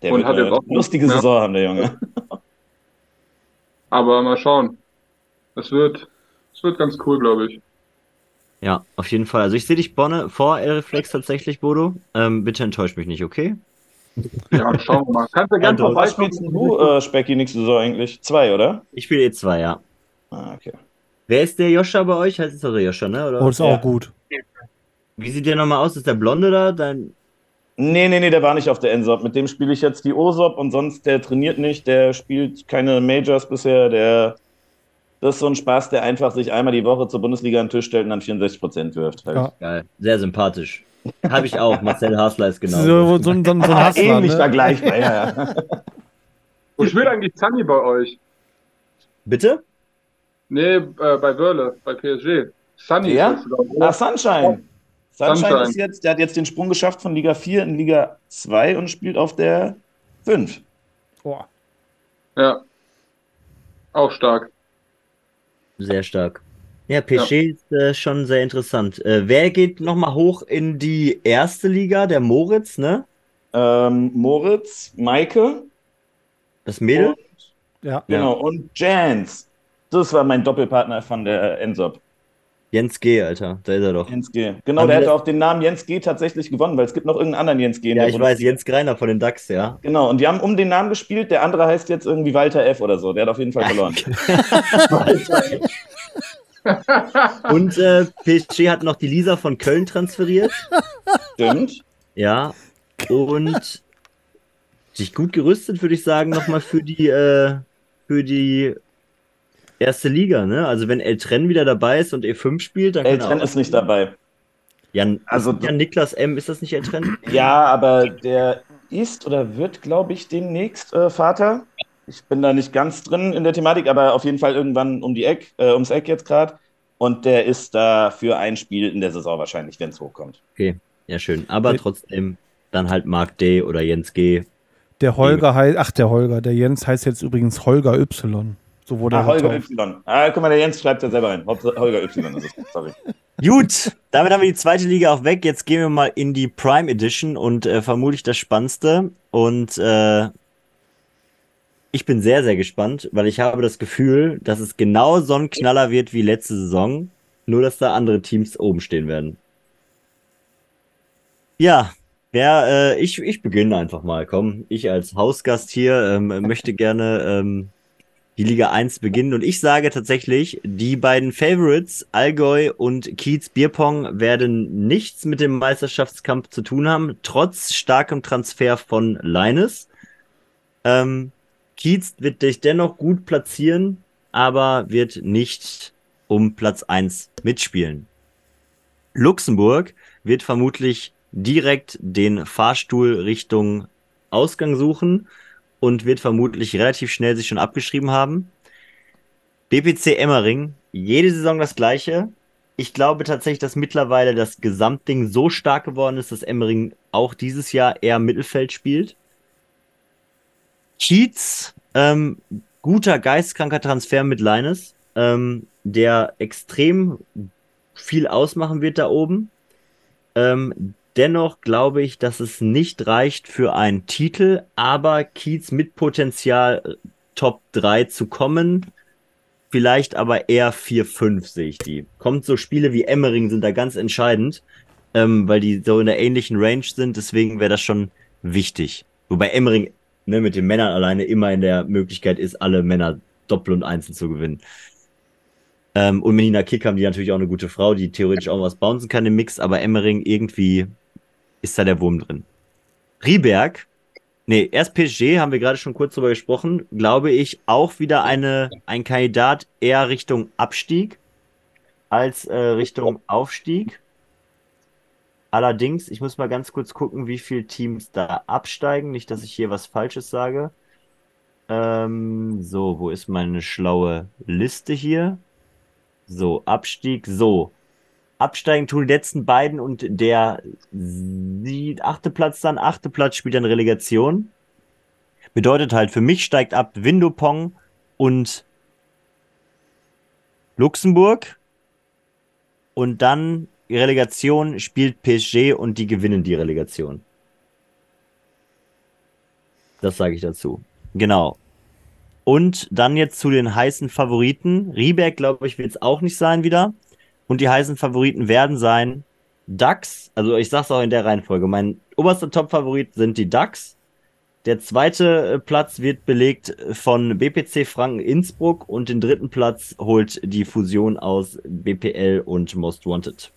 Der Und wird hat eine lustige ja. Saison haben, der Junge. Aber mal schauen. Es wird, es wird ganz cool, glaube ich. Ja, auf jeden Fall. Also ich sehe dich Bonne vor Elreflex tatsächlich, Bodo. Ähm, bitte enttäusch mich nicht, okay? Ja, schauen wir mal. Kannst du gerne Ja, du- Was spielst du, äh, Specki, nächste Saison eigentlich? Zwei, oder? Ich spiele E2, ja. Ah, okay. Wer ist der Joscha bei euch? Heißt es doch der Joscha, ne? Oder? Oh, ist Ja. auch gut. Wie sieht der nochmal aus? Ist der Blonde da? Dein... Nee, nee, nee, der war nicht auf der NSOP. Mit dem spiele ich jetzt die OSOP und sonst, der trainiert nicht, der spielt keine Majors bisher, der. Das ist so ein Spaß, der einfach sich einmal die Woche zur Bundesliga an den Tisch stellt und dann 64% wirft. Halt. Ja. Geil. Sehr sympathisch. Habe ich auch. Marcel Hasler ist genau. So, so, so, so ein Ah, Hassler, ähnlich ne? vergleichbar, ja, ja. Wo spielt eigentlich Zanni bei euch? Bitte? Nee, äh, bei Wörle, bei PSG. Sunny Ja? Ah, oder? Sunshine. Sunshine, ist jetzt, der hat jetzt den Sprung geschafft von Liga 4 in Liga 2 und spielt auf der 5. Oh. Ja. Auch stark. Sehr stark. Ja, PSG ist äh, schon sehr interessant. Äh, wer geht nochmal hoch in die erste Liga? Der Moritz, ne? Ähm, Moritz, Maike, Das Mädel? Ja. genau, und Jans. Das war mein Doppelpartner von der Ensop. Jens G., Alter. Da ist er doch. Jens G. Genau, Haben der das- auch den Namen Jens G tatsächlich gewonnen, weil es gibt noch irgendeinen anderen Jens G. Ja, ich weiß. Jens Greiner von den DAX, ja. Genau, und die haben um den Namen gespielt. Der andere heißt jetzt irgendwie Walter F. oder so. Der hat auf jeden Fall verloren. Und äh, PSG hat noch die Lisa von Köln transferiert. Stimmt. Ja. Und sich gut gerüstet, würde ich sagen, nochmal für die, äh, für die erste Liga, ne? Also wenn Eltren wieder dabei ist und E5 spielt, dann er auch- ist nicht dabei. Jan, Also- Jan Niklas M, ist das nicht Eltren? Ja, aber der ist oder wird, glaube ich, demnächst äh, Vater. Ich bin da nicht ganz drin in der Thematik, aber auf jeden Fall irgendwann um die Eck, äh, ums Eck jetzt gerade. Und der ist da für ein Spiel in der Saison wahrscheinlich, wenn es hochkommt. Ja, schön. Aber Nee. trotzdem dann halt Mark D oder Jens G. Der Holger heißt, ach, der Holger, der Jens heißt jetzt übrigens Holger Y. So wurde Ah, er Holger getauft. Y. Ah, guck mal, der Jens schreibt ja selber ein. Hauptsache Holger Y ist es. Sorry. Gut, damit haben wir die zweite Liga auch weg. Jetzt gehen wir mal in die Prime Edition und äh, vermutlich das Spannendste. Und äh, ich bin sehr, sehr gespannt, weil ich habe das Gefühl, dass es genau so ein Knaller wird wie letzte Saison. Nur, dass da andere Teams oben stehen werden. Ja, wer, äh, ich, ich beginne einfach mal. Komm, ich als Hausgast hier ähm, möchte gerne ähm, die Liga 1 beginnen. Und ich sage tatsächlich, die beiden Favorites, Allgäu und Kiez Bierpong, werden nichts mit dem Meisterschaftskampf zu tun haben, trotz starkem Transfer von Leines. Ähm, Kiez wird dich dennoch gut platzieren, aber wird nicht um Platz 1 mitspielen. Luxemburg wird vermutlich direkt den Fahrstuhl Richtung Ausgang suchen und wird vermutlich relativ schnell sich schon abgeschrieben haben. BPC Emmering, jede Saison das gleiche. Ich glaube tatsächlich, dass mittlerweile das Gesamtding so stark geworden ist, dass Emmering auch dieses Jahr eher Mittelfeld spielt. Cheats, ähm, guter geistkranker Transfer mit Linus, ähm, der extrem viel ausmachen wird da oben. Ähm, dennoch glaube ich, dass es nicht reicht für einen Titel, aber Kiez mit Potenzial äh, Top 3 zu kommen. Vielleicht aber eher 4-5 sehe ich die. Kommt so Spiele wie Emmering sind da ganz entscheidend, ähm, weil die so in der ähnlichen Range sind. Deswegen wäre das schon wichtig. Wobei Emmering ne, mit den Männern alleine immer in der Möglichkeit ist, alle Männer Doppel und Einzel zu gewinnen. Ähm, und mit Nina Kick haben die natürlich auch eine gute Frau, die theoretisch auch was bouncen kann im Mix, aber Emmering irgendwie ist da der Wurm drin. Rieberg, nee, erst PSG, haben wir gerade schon kurz drüber gesprochen, glaube ich, auch wieder eine, ein Kandidat eher Richtung Abstieg als äh, Richtung Aufstieg. Allerdings, ich muss mal ganz kurz gucken, wie viele Teams da absteigen. Nicht, dass ich hier was Falsches sage. Ähm, so, wo ist meine schlaue Liste hier? So, Abstieg, so. Absteigen tun die letzten beiden und der achte Platz dann, achte Platz spielt dann Relegation. Bedeutet halt, für mich steigt ab Windopong und Luxemburg. Und dann Relegation spielt PSG und die gewinnen die Relegation. Das sage ich dazu. Genau. Und dann jetzt zu den heißen Favoriten. Rieberg, glaube ich, wird es auch nicht sein wieder. Und die heißen Favoriten werden sein DAX. Also ich sage es auch in der Reihenfolge. Mein oberster Top-Favorit sind die DAX. Der zweite äh, Platz wird belegt von BPC Franken Innsbruck und den dritten Platz holt die Fusion aus BPL und Most Wanted.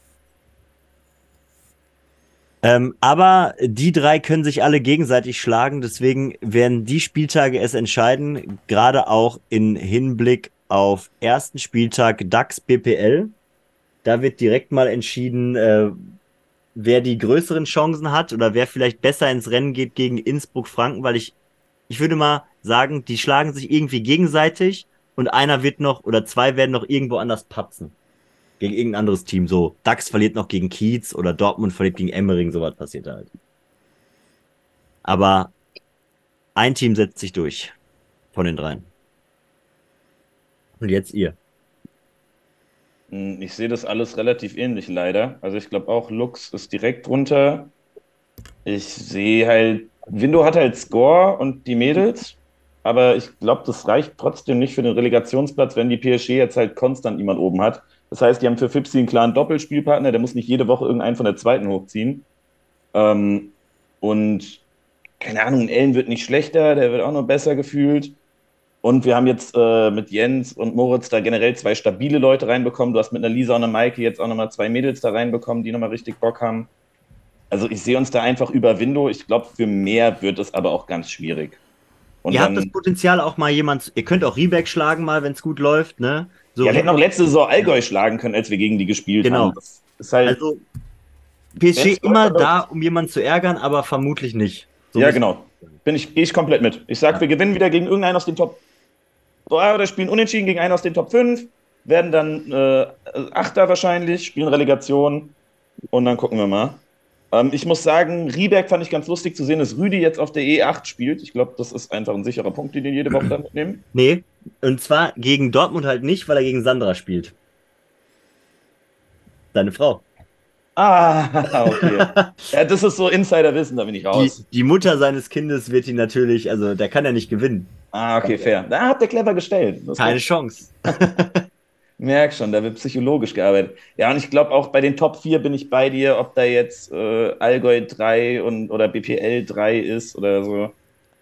Ähm, aber die drei können sich alle gegenseitig schlagen, deswegen werden die Spieltage es entscheiden, gerade auch in Hinblick auf ersten Spieltag DAX BPL. Da wird direkt mal entschieden, äh, wer die größeren Chancen hat oder wer vielleicht besser ins Rennen geht gegen Innsbruck-Franken, weil ich, ich würde mal sagen, die schlagen sich irgendwie gegenseitig und einer wird noch oder zwei werden noch irgendwo anders patzen gegen irgendein anderes Team. So, DAX verliert noch gegen Kiez oder Dortmund verliert gegen Emmering, sowas passiert halt. Aber ein Team setzt sich durch von den dreien. Und jetzt ihr. Hm, ich sehe das alles relativ ähnlich, leider. Also ich glaube auch, Lux ist direkt drunter. Ich sehe halt, Window hat halt Score und die Mädels, aber ich glaube, das reicht trotzdem nicht für den Relegationsplatz, wenn die PSG jetzt halt konstant jemand oben hat. Das heißt, die haben für Fipsi einen klaren Doppelspielpartner, der muss nicht jede Woche irgendeinen von der zweiten hochziehen. Ähm, und keine Ahnung, Ellen wird nicht schlechter, der wird auch noch besser gefühlt. Und wir haben jetzt äh, mit Jens und Moritz da generell zwei stabile Leute reinbekommen. Du hast mit einer Lisa und einer Maike jetzt auch nochmal zwei Mädels da reinbekommen, die nochmal richtig Bock haben. Also ich sehe uns da einfach über Window. Ich glaube, für mehr wird es aber auch ganz schwierig. Und ihr habt das Potenzial auch mal jemand, ihr könnt auch Riebeck schlagen mal, wenn es gut läuft, ne? So, ja, wir hätten auch letzte Saison Allgäu schlagen können, als wir gegen die gespielt genau. haben. Genau. Halt, also PSG immer da, um jemanden zu ärgern, aber vermutlich nicht. So ja, genau. Bin ich, gehe ich komplett mit. Ich sage, ja. wir gewinnen wieder gegen irgendeinen aus den Top oder spielen unentschieden gegen einen aus den Top 5, werden dann äh, Achter wahrscheinlich, spielen Relegation und dann gucken wir mal. Ähm, ich muss sagen, Rieberg fand ich ganz lustig zu sehen, dass Rüdi jetzt auf der E8 spielt. Ich glaube, das ist einfach ein sicherer Punkt, den die jede Woche dann mitnehmen. Nee, und zwar gegen Dortmund halt nicht, weil er gegen Sandra spielt. Seine Frau. Ah, okay. ja, das ist so Insiderwissen, da bin ich raus. Die, die, Mutter seines Kindes wird ihn natürlich, also der kann ja nicht gewinnen. Ah, okay, fair. Da habt ihr clever gestellt. Das Keine Chance. Merk schon, da wird psychologisch gearbeitet. Ja, und ich glaube auch bei den Top 4 bin ich bei dir, ob da jetzt äh, Allgäu 3 und, oder BPL 3 ist oder so.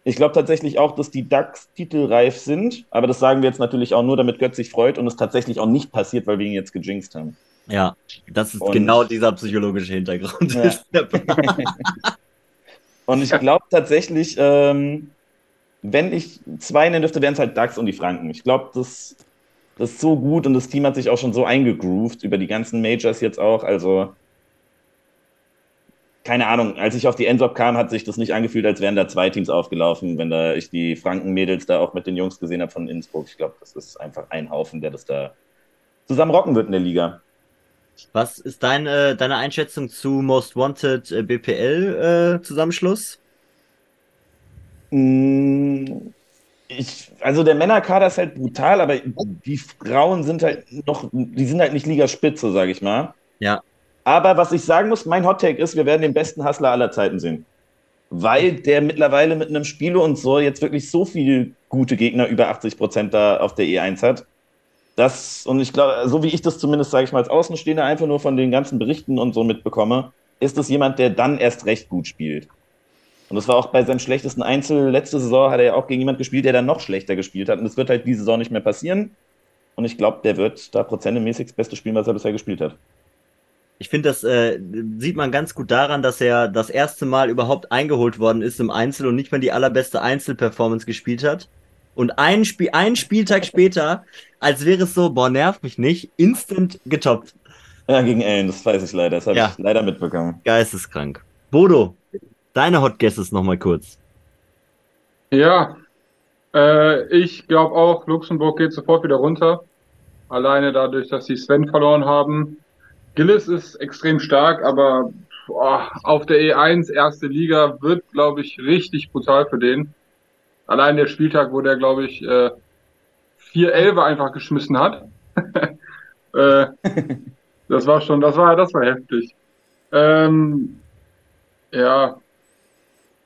Ich glaube tatsächlich auch, dass die DAX titelreif sind, aber das sagen wir jetzt natürlich auch nur, damit Götz sich freut und es tatsächlich auch nicht passiert, weil wir ihn jetzt gejinxt haben. Ja, das ist und, genau dieser psychologische Hintergrund. Ja. und ich glaube tatsächlich, ähm, wenn ich zwei nennen dürfte, wären es halt DAX und die Franken. Ich glaube, das, das ist so gut und das Team hat sich auch schon so eingegroovt über die ganzen Majors jetzt auch. Also, keine Ahnung, als ich auf die Endsop kam, hat sich das nicht angefühlt, als wären da zwei Teams aufgelaufen, wenn da ich die Franken-Mädels da auch mit den Jungs gesehen habe von Innsbruck. Ich glaube, das ist einfach ein Haufen, der das da zusammen rocken wird in der Liga. Was ist deine, deine Einschätzung zu Most Wanted äh, BPL-Zusammenschluss? Äh, ich, also der Männerkader ist halt brutal, aber die Frauen sind halt noch, die sind halt nicht Ligaspitze, sage ich mal. Ja. Aber was ich sagen muss, mein Hottake ist, wir werden den besten Hustler aller Zeiten sehen. Weil der mittlerweile mit einem Spiele und so jetzt wirklich so viele gute Gegner, über 80 Prozent da auf der E1 hat das, und ich glaube, so wie ich das zumindest, sage ich mal, als Außenstehender einfach nur von den ganzen Berichten und so mitbekomme, ist das jemand, der dann erst recht gut spielt. Und das war auch bei seinem schlechtesten Einzel. Letzte Saison hat er ja auch gegen jemand gespielt, der dann noch schlechter gespielt hat. Und das wird halt diese Saison nicht mehr passieren. Und ich glaube, der wird da prozentemäßig das beste spielen, was er bisher gespielt hat. Ich finde, das äh, sieht man ganz gut daran, dass er das erste Mal überhaupt eingeholt worden ist im Einzel und nicht mal die allerbeste Einzelperformance gespielt hat. Und ein, Spiel, ein Spieltag später, als wäre es so, boah, nervt mich nicht, instant getoppt. Ja, gegen Ellen, das weiß ich leider. Das habe ja. ich leider mitbekommen. Geisteskrank. Bodo, deine Hot Guesses nochmal kurz. Ja, äh, ich glaube auch, Luxemburg geht sofort wieder runter. Alleine dadurch, dass sie Sven verloren haben. Gillis ist extrem stark, aber boah, auf der E1 erste Liga wird, glaube ich, richtig brutal für den. Allein der Spieltag, wo der, glaube ich, äh, vier Elbe einfach geschmissen hat. äh, das war schon, das war, das war heftig. Ähm, ja,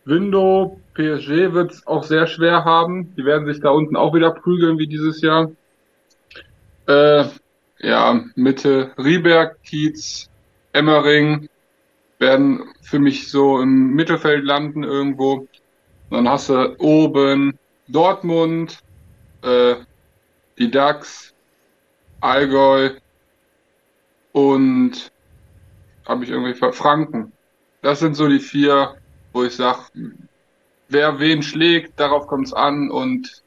Window, PSG wird es auch sehr schwer haben. Die werden sich da unten auch wieder prügeln wie dieses Jahr. Äh, ja, Mitte Rieberg, Kiez, Emmering werden für mich so im Mittelfeld landen irgendwo. Dann hast du oben Dortmund, äh, die DAX, Allgäu und habe ich irgendwie Franken. Das sind so die vier, wo ich sage, wer wen schlägt, darauf kommt es an und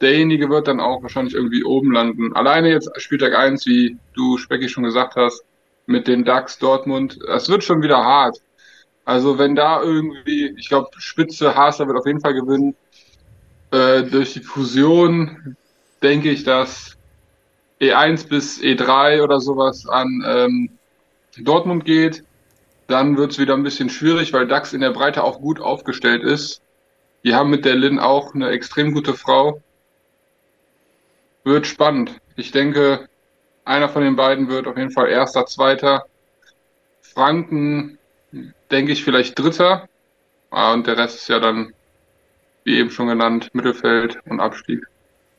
derjenige wird dann auch wahrscheinlich irgendwie oben landen. Alleine jetzt Spieltag 1, wie du Specki schon gesagt hast, mit den DAX Dortmund, das wird schon wieder hart. Also wenn da irgendwie, ich glaube, Spitze Haster wird auf jeden Fall gewinnen. Äh, durch die Fusion denke ich, dass E1 bis E3 oder sowas an ähm, Dortmund geht. Dann wird es wieder ein bisschen schwierig, weil DAX in der Breite auch gut aufgestellt ist. Die haben mit der Lin auch eine extrem gute Frau. Wird spannend. Ich denke, einer von den beiden wird auf jeden Fall erster, zweiter. Franken, denke ich, vielleicht dritter. Ah, und der Rest ist ja dann, wie eben schon genannt, Mittelfeld und Abstieg.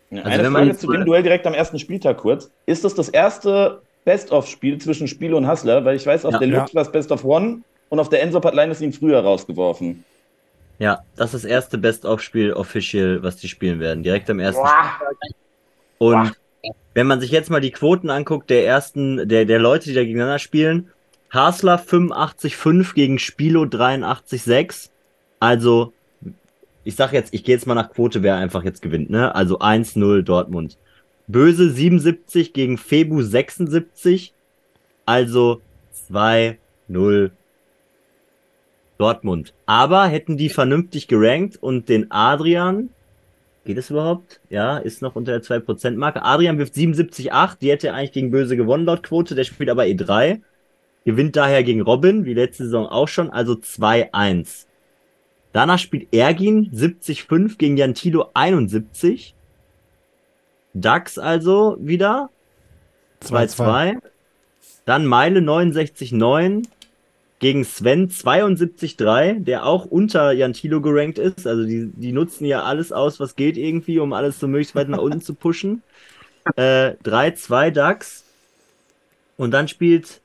Ja, also eine Frage zu dem Duell direkt am ersten Spieltag kurz. Ist das das erste Best-of-Spiel zwischen Spiele und Hustler? Weil ich weiß, auf ja, der Lux ja. war es Best of One und auf der Ensop hat Linus ihn früher rausgeworfen. Ja, das ist das erste Best-of-Spiel official, was die spielen werden. Direkt am ersten Spieltag. Und Boah. wenn man sich jetzt mal die Quoten anguckt, der ersten, der, der Leute, die da gegeneinander spielen, Hasler 85,5 gegen Spilo 83,6. Also, ich sag jetzt, ich gehe jetzt mal nach Quote, wer einfach jetzt gewinnt, ne? Also 1-0 Dortmund. Böse 77 gegen Febu 76. Also 2-0 Dortmund. Aber hätten die vernünftig gerankt und den Adrian, geht es überhaupt? Ja, ist noch unter der 2%-Marke. Adrian wirft 77,8, die hätte eigentlich gegen Böse gewonnen laut Quote, der spielt aber E3. Gewinnt daher gegen Robin, wie letzte Saison auch schon, also 2-1. Danach spielt Ergin 70,5 gegen Jantilo 71. Dax also wieder 2-2. Dann Meile 69,9 gegen Sven 72-3, der auch unter Jantilo gerankt ist. Also die, die nutzen ja alles aus, was geht irgendwie, um alles so möglichst weit nach unten zu pushen. Äh, 3-2 DAX. Und dann spielt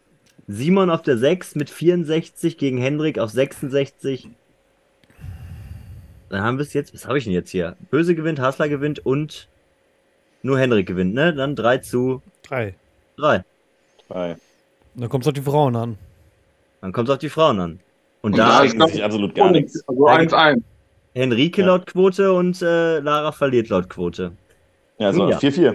Simon auf der 6 mit 64 gegen Hendrik auf 66. Dann haben wir es jetzt. Was habe ich denn jetzt hier? Böse gewinnt, Hassler gewinnt und nur Hendrik gewinnt, ne? Dann 3 zu 3. 3. 3. Dann kommt es auf die Frauen an. Dann kommt es auf die Frauen an. Und, und da ist sich absolut gar nichts. Also 1-1. Henrike ja. laut Quote und äh, Lara verliert laut Quote. Ja, so 4-4. Ja.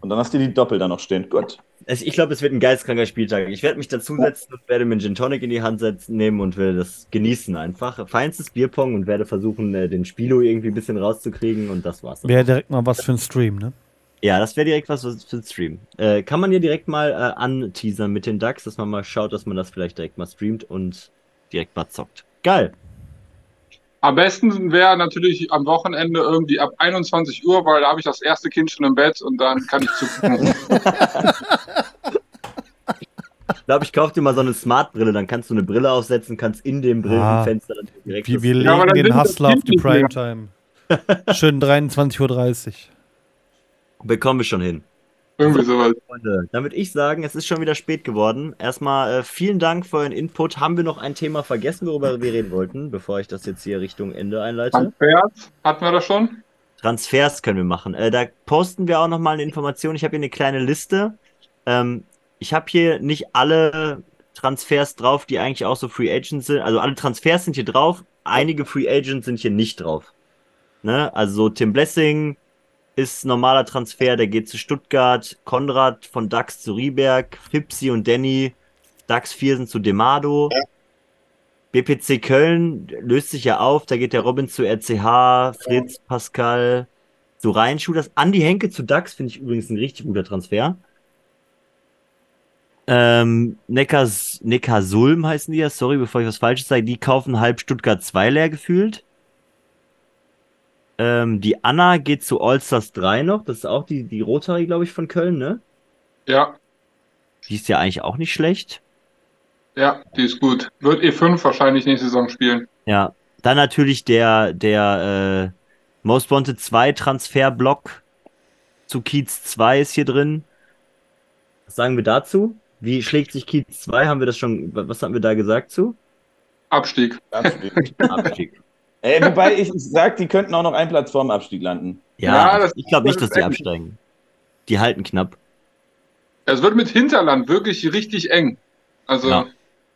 Und dann hast du die Doppel da noch stehen. Gut ich glaube, es wird ein geistkranker Spieltag. Ich werde mich dazusetzen und werde mir einen Gin Tonic in die Hand setzen, nehmen und werde das genießen einfach. Feinstes Bierpong und werde versuchen, äh, den Spilo irgendwie ein bisschen rauszukriegen und das war's. Wäre direkt mal was für ein Stream, ne? Ja, das wäre direkt was für ein Stream. Äh, kann man ja direkt mal äh, anteasern mit den DAX, dass man mal schaut, dass man das vielleicht direkt mal streamt und direkt mal zockt. Geil. Am besten wäre natürlich am Wochenende irgendwie ab 21 Uhr, weil da habe ich das erste Kind schon im Bett und dann kann ich zugucken. ich glaube, ich kaufe dir mal so eine Smart-Brille, dann kannst du eine Brille aufsetzen, kannst in dem Brillenfenster ah, direkt. Wie wir legen ja, den Hustler auf die Primetime. Schön 23.30 Uhr. Bekommen wir schon hin. Irgendwie sowas. Freunde, damit ich sagen, es ist schon wieder spät geworden. Erstmal äh, vielen Dank für euren Input. Haben wir noch ein Thema vergessen, worüber wir reden wollten, bevor ich das jetzt hier Richtung Ende einleite? Transfers hatten wir das schon? Transfers können wir machen. Äh, da posten wir auch nochmal eine Information. Ich habe hier eine kleine Liste. Ähm, ich habe hier nicht alle Transfers drauf, die eigentlich auch so Free Agents sind. Also alle Transfers sind hier drauf. Einige Free Agents sind hier nicht drauf. Ne? Also so Tim Blessing, ist normaler Transfer, der geht zu Stuttgart, Konrad von DAX zu Rieberg, Fipsi und Danny, DAX 4 sind zu Demado. Ja. BPC Köln löst sich ja auf, da geht der Robin zu RCH, Fritz, Pascal zu Rheinschuh. Das Andi Henke zu DAX finde ich übrigens ein richtig guter Transfer. Ähm, Neckars, Neckarsulm heißen die ja, sorry, bevor ich was Falsches sage, die kaufen halb Stuttgart 2 leer gefühlt. Ähm, die Anna geht zu Allstars 3 noch, das ist auch die, die Rotary, glaube ich, von Köln, ne? Ja, Die ist ja eigentlich auch nicht schlecht. ja, die ist gut. Wird E5 wahrscheinlich nächste Saison spielen. Ja, dann natürlich der, der äh, Most Wanted 2 Transferblock zu Kiez 2 ist hier drin. Was sagen wir dazu? Wie schlägt sich Kiez 2? Haben wir das schon, was haben wir da gesagt zu? Abstieg. Abstieg. Ey, wobei ich, ich sag, die könnten auch noch einen Platz vorm Abstieg landen. Ja, Ja, das- ich glaube nicht, das dass die absteigen. Die halten knapp. Es wird mit Hinterland wirklich richtig eng. Also, Ja.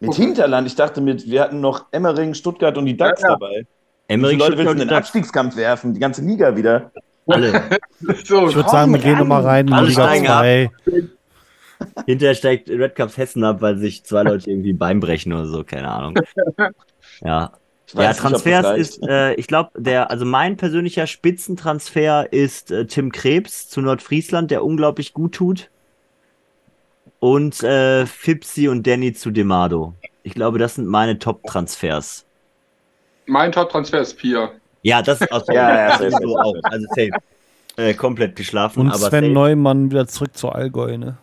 Mit Hinterland, ich dachte mit, wir hatten noch Emmering, Stuttgart und die DAX Ja, ja. dabei. Viele Emmerich Leute willst du in den Abstiegskampf werfen? Die ganze Liga wieder. alle. so, Ich würde sagen, wir gehen nochmal rein in Alle Liga steigen ab. 2. Hinterher steigt Red Cups Hessen ab, weil sich zwei Leute irgendwie ein Bein brechen oder so, keine Ahnung. Ja, Ja, weiß nicht, das Transfers ist, äh, ich glaube, der, also mein persönlicher Spitzentransfer ist äh, Tim Krebs zu Nordfriesland, der unglaublich gut tut. Und äh, Fipsi und Danny zu Demado. Ich glaube, das sind meine Top-Transfers. mein Top-Transfer ist Pia. Ja, das ist auch, Ja, ja, safe, so auch. Also safe. Äh, komplett geschlafen, Und aber Sven safe. Neumann wieder zurück zu Allgäu, ne?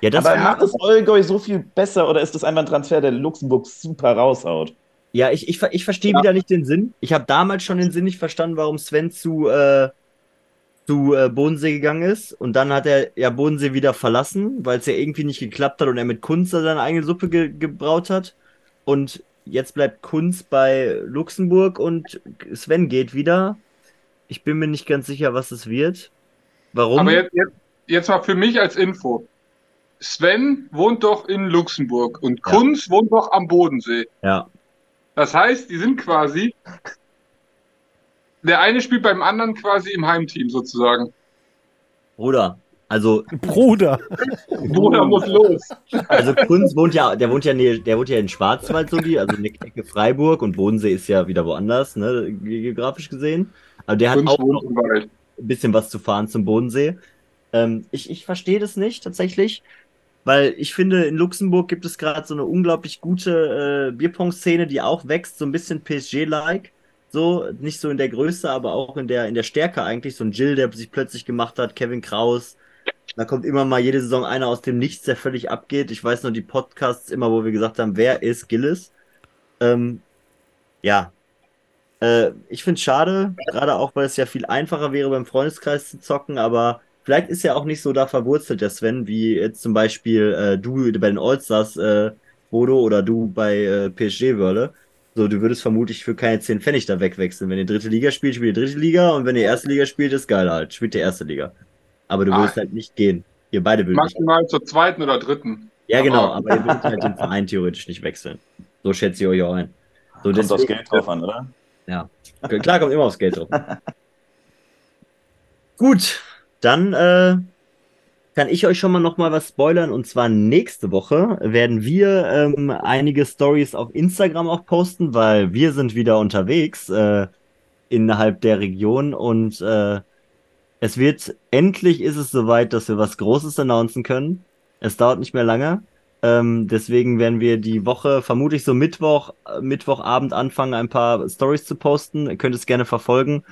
Ja, das Aber macht es Allgäu so viel besser oder ist das einfach ein Transfer, der Luxemburg super raushaut? Ja, ich, ich, ich verstehe wieder nicht den Sinn. Ich habe damals schon den Sinn nicht verstanden, warum Sven zu, äh, zu äh, Bodensee gegangen ist. Und dann hat er ja Bodensee wieder verlassen, weil es ja irgendwie nicht geklappt hat und er mit Kunz seine eigene Suppe ge gebraut hat. Und jetzt bleibt Kunz bei Luxemburg und Sven geht wieder. Ich bin mir nicht ganz sicher, was es wird. Warum? Aber jetzt, jetzt, jetzt mal für mich als Info. Sven wohnt doch in Luxemburg und Ja. Kunz wohnt doch am Bodensee. ja. Das heißt, die sind quasi. Der eine spielt beim anderen quasi im Heimteam sozusagen. Bruder. Also, Bruder. Bruder muss los. Also Kunz wohnt ja, der wohnt ja, nähe, der wohnt ja in Schwarzwald so die, also in der Ecke Freiburg und Bodensee ist ja wieder woanders, ne, geografisch gesehen. Aber der hat Kunz auch wohnt noch ein bisschen was zu fahren zum Bodensee. Ähm, ich ich verstehe das nicht tatsächlich, weil ich finde, in Luxemburg gibt es gerade so eine unglaublich gute äh, Bierpong-Szene, die auch wächst, so ein bisschen PSG-like. So, nicht so in der Größe, aber auch in der, in der Stärke eigentlich. So ein Jill, der sich plötzlich gemacht hat, Kevin Kraus. Da kommt immer mal jede Saison einer aus dem Nichts, der völlig abgeht. Ich weiß noch die Podcasts immer, wo wir gesagt haben, wer ist Gillis? Ähm, ja. Äh, ich finde es schade, gerade auch, weil es ja viel einfacher wäre, beim Freundeskreis zu zocken, aber vielleicht ist er auch nicht so da verwurzelt, der Sven, wie jetzt zum Beispiel äh, du bei den Allstars, äh, Bodo, oder du bei äh, PSG Wörle. So, du würdest vermutlich für keine 10 Pfennig da wegwechseln. Wenn ihr dritte Liga spielt, spielt ihr dritte Liga und wenn ihr erste Liga spielt, ist geil halt. Spielt ihr erste Liga. Aber du Ah. würdest halt nicht gehen. Ihr beide würdet nicht. Maximal zur zweiten oder dritten. Ja, genau, aber- ihr würdet halt den Verein theoretisch nicht wechseln. So schätze ich euch auch ein. So, Kommt aufs Geld drauf an, oder? Okay, Klar, kommt immer aufs Geld drauf. Gut, dann äh, kann ich euch schon mal noch mal was spoilern. Und zwar nächste Woche werden wir ähm, einige Stories auf Instagram auch posten, weil wir sind wieder unterwegs äh, innerhalb der Region und äh, es wird endlich ist es soweit, dass wir was Großes announcen können. Es dauert nicht mehr lange. Ähm, deswegen werden wir die Woche vermutlich so Mittwoch, Mittwochabend anfangen, ein paar Stories zu posten. Ihr könnt es gerne verfolgen.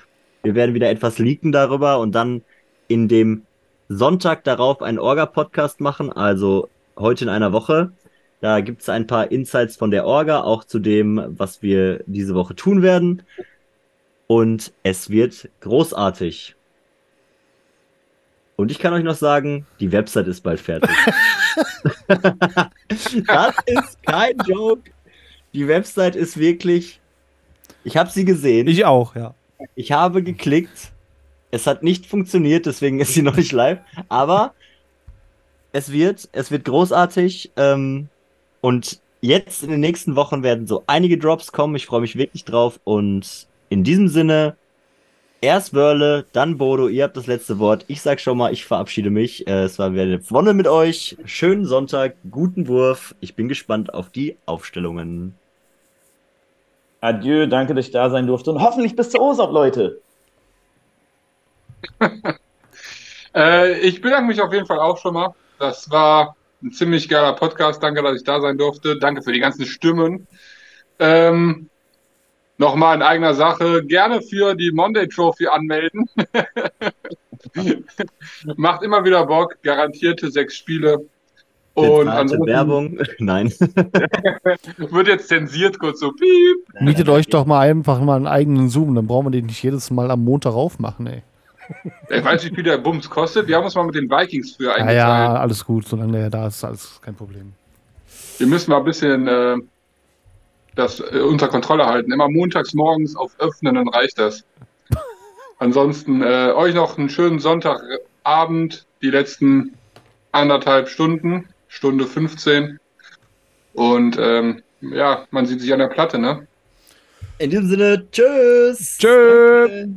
Wir werden wieder etwas leaken darüber und dann in dem Sonntag darauf einen Orga-Podcast machen, also heute in einer Woche. Da gibt es ein paar Insights von der Orga, auch zu dem, was wir diese Woche tun werden. Und es wird großartig. Und ich kann euch noch sagen, die Website ist bald fertig. das ist kein Joke. Die Website ist wirklich. Ich habe sie gesehen. Ich auch, ja. Ich habe geklickt. Es hat nicht funktioniert, deswegen ist sie noch nicht live. Aber es wird, es wird großartig. Ähm, und jetzt in den nächsten Wochen werden so einige Drops kommen. Ich freue mich wirklich drauf. Und in diesem Sinne, erst Wörle, dann Bodo. Ihr habt das letzte Wort. Ich sag schon mal, ich verabschiede mich. Äh, es war wieder eine Wonne mit euch. Schönen Sonntag, guten Wurf. Ich bin gespannt auf die Aufstellungen. Adieu, danke, dass ich da sein durfte und hoffentlich bis zur OSOP, Leute. Äh, ich bedanke mich auf jeden Fall auch schon mal. Das war ein ziemlich geiler Podcast. Danke, dass ich da sein durfte. Danke für die ganzen Stimmen. Ähm, Nochmal in eigener Sache, gerne für die Monday Trophy anmelden. Macht immer wieder Bock, garantierte sechs Spiele. Und ansonsten Werbung, nein. wird jetzt zensiert, kurz so piep. Mietet euch doch mal einfach mal einen eigenen Zoom, dann brauchen wir den nicht jedes Mal am Montag aufmachen, ey. Ich weiß nicht, wie viel der Bums kostet. Wir haben uns mal mit den Vikings früher eingeteilt. Ja, ja, alles gut, solange der da ist, alles kein Problem. Wir müssen mal ein bisschen äh, das äh, unter Kontrolle halten. Immer montags morgens auf Öffnen, dann reicht das. Ansonsten äh, euch noch einen schönen Sonntagabend, die letzten anderthalb Stunden, Stunde 15. Und ähm, ja, man sieht sich an der Platte, ne? In diesem Sinne, tschüss. Tschüss.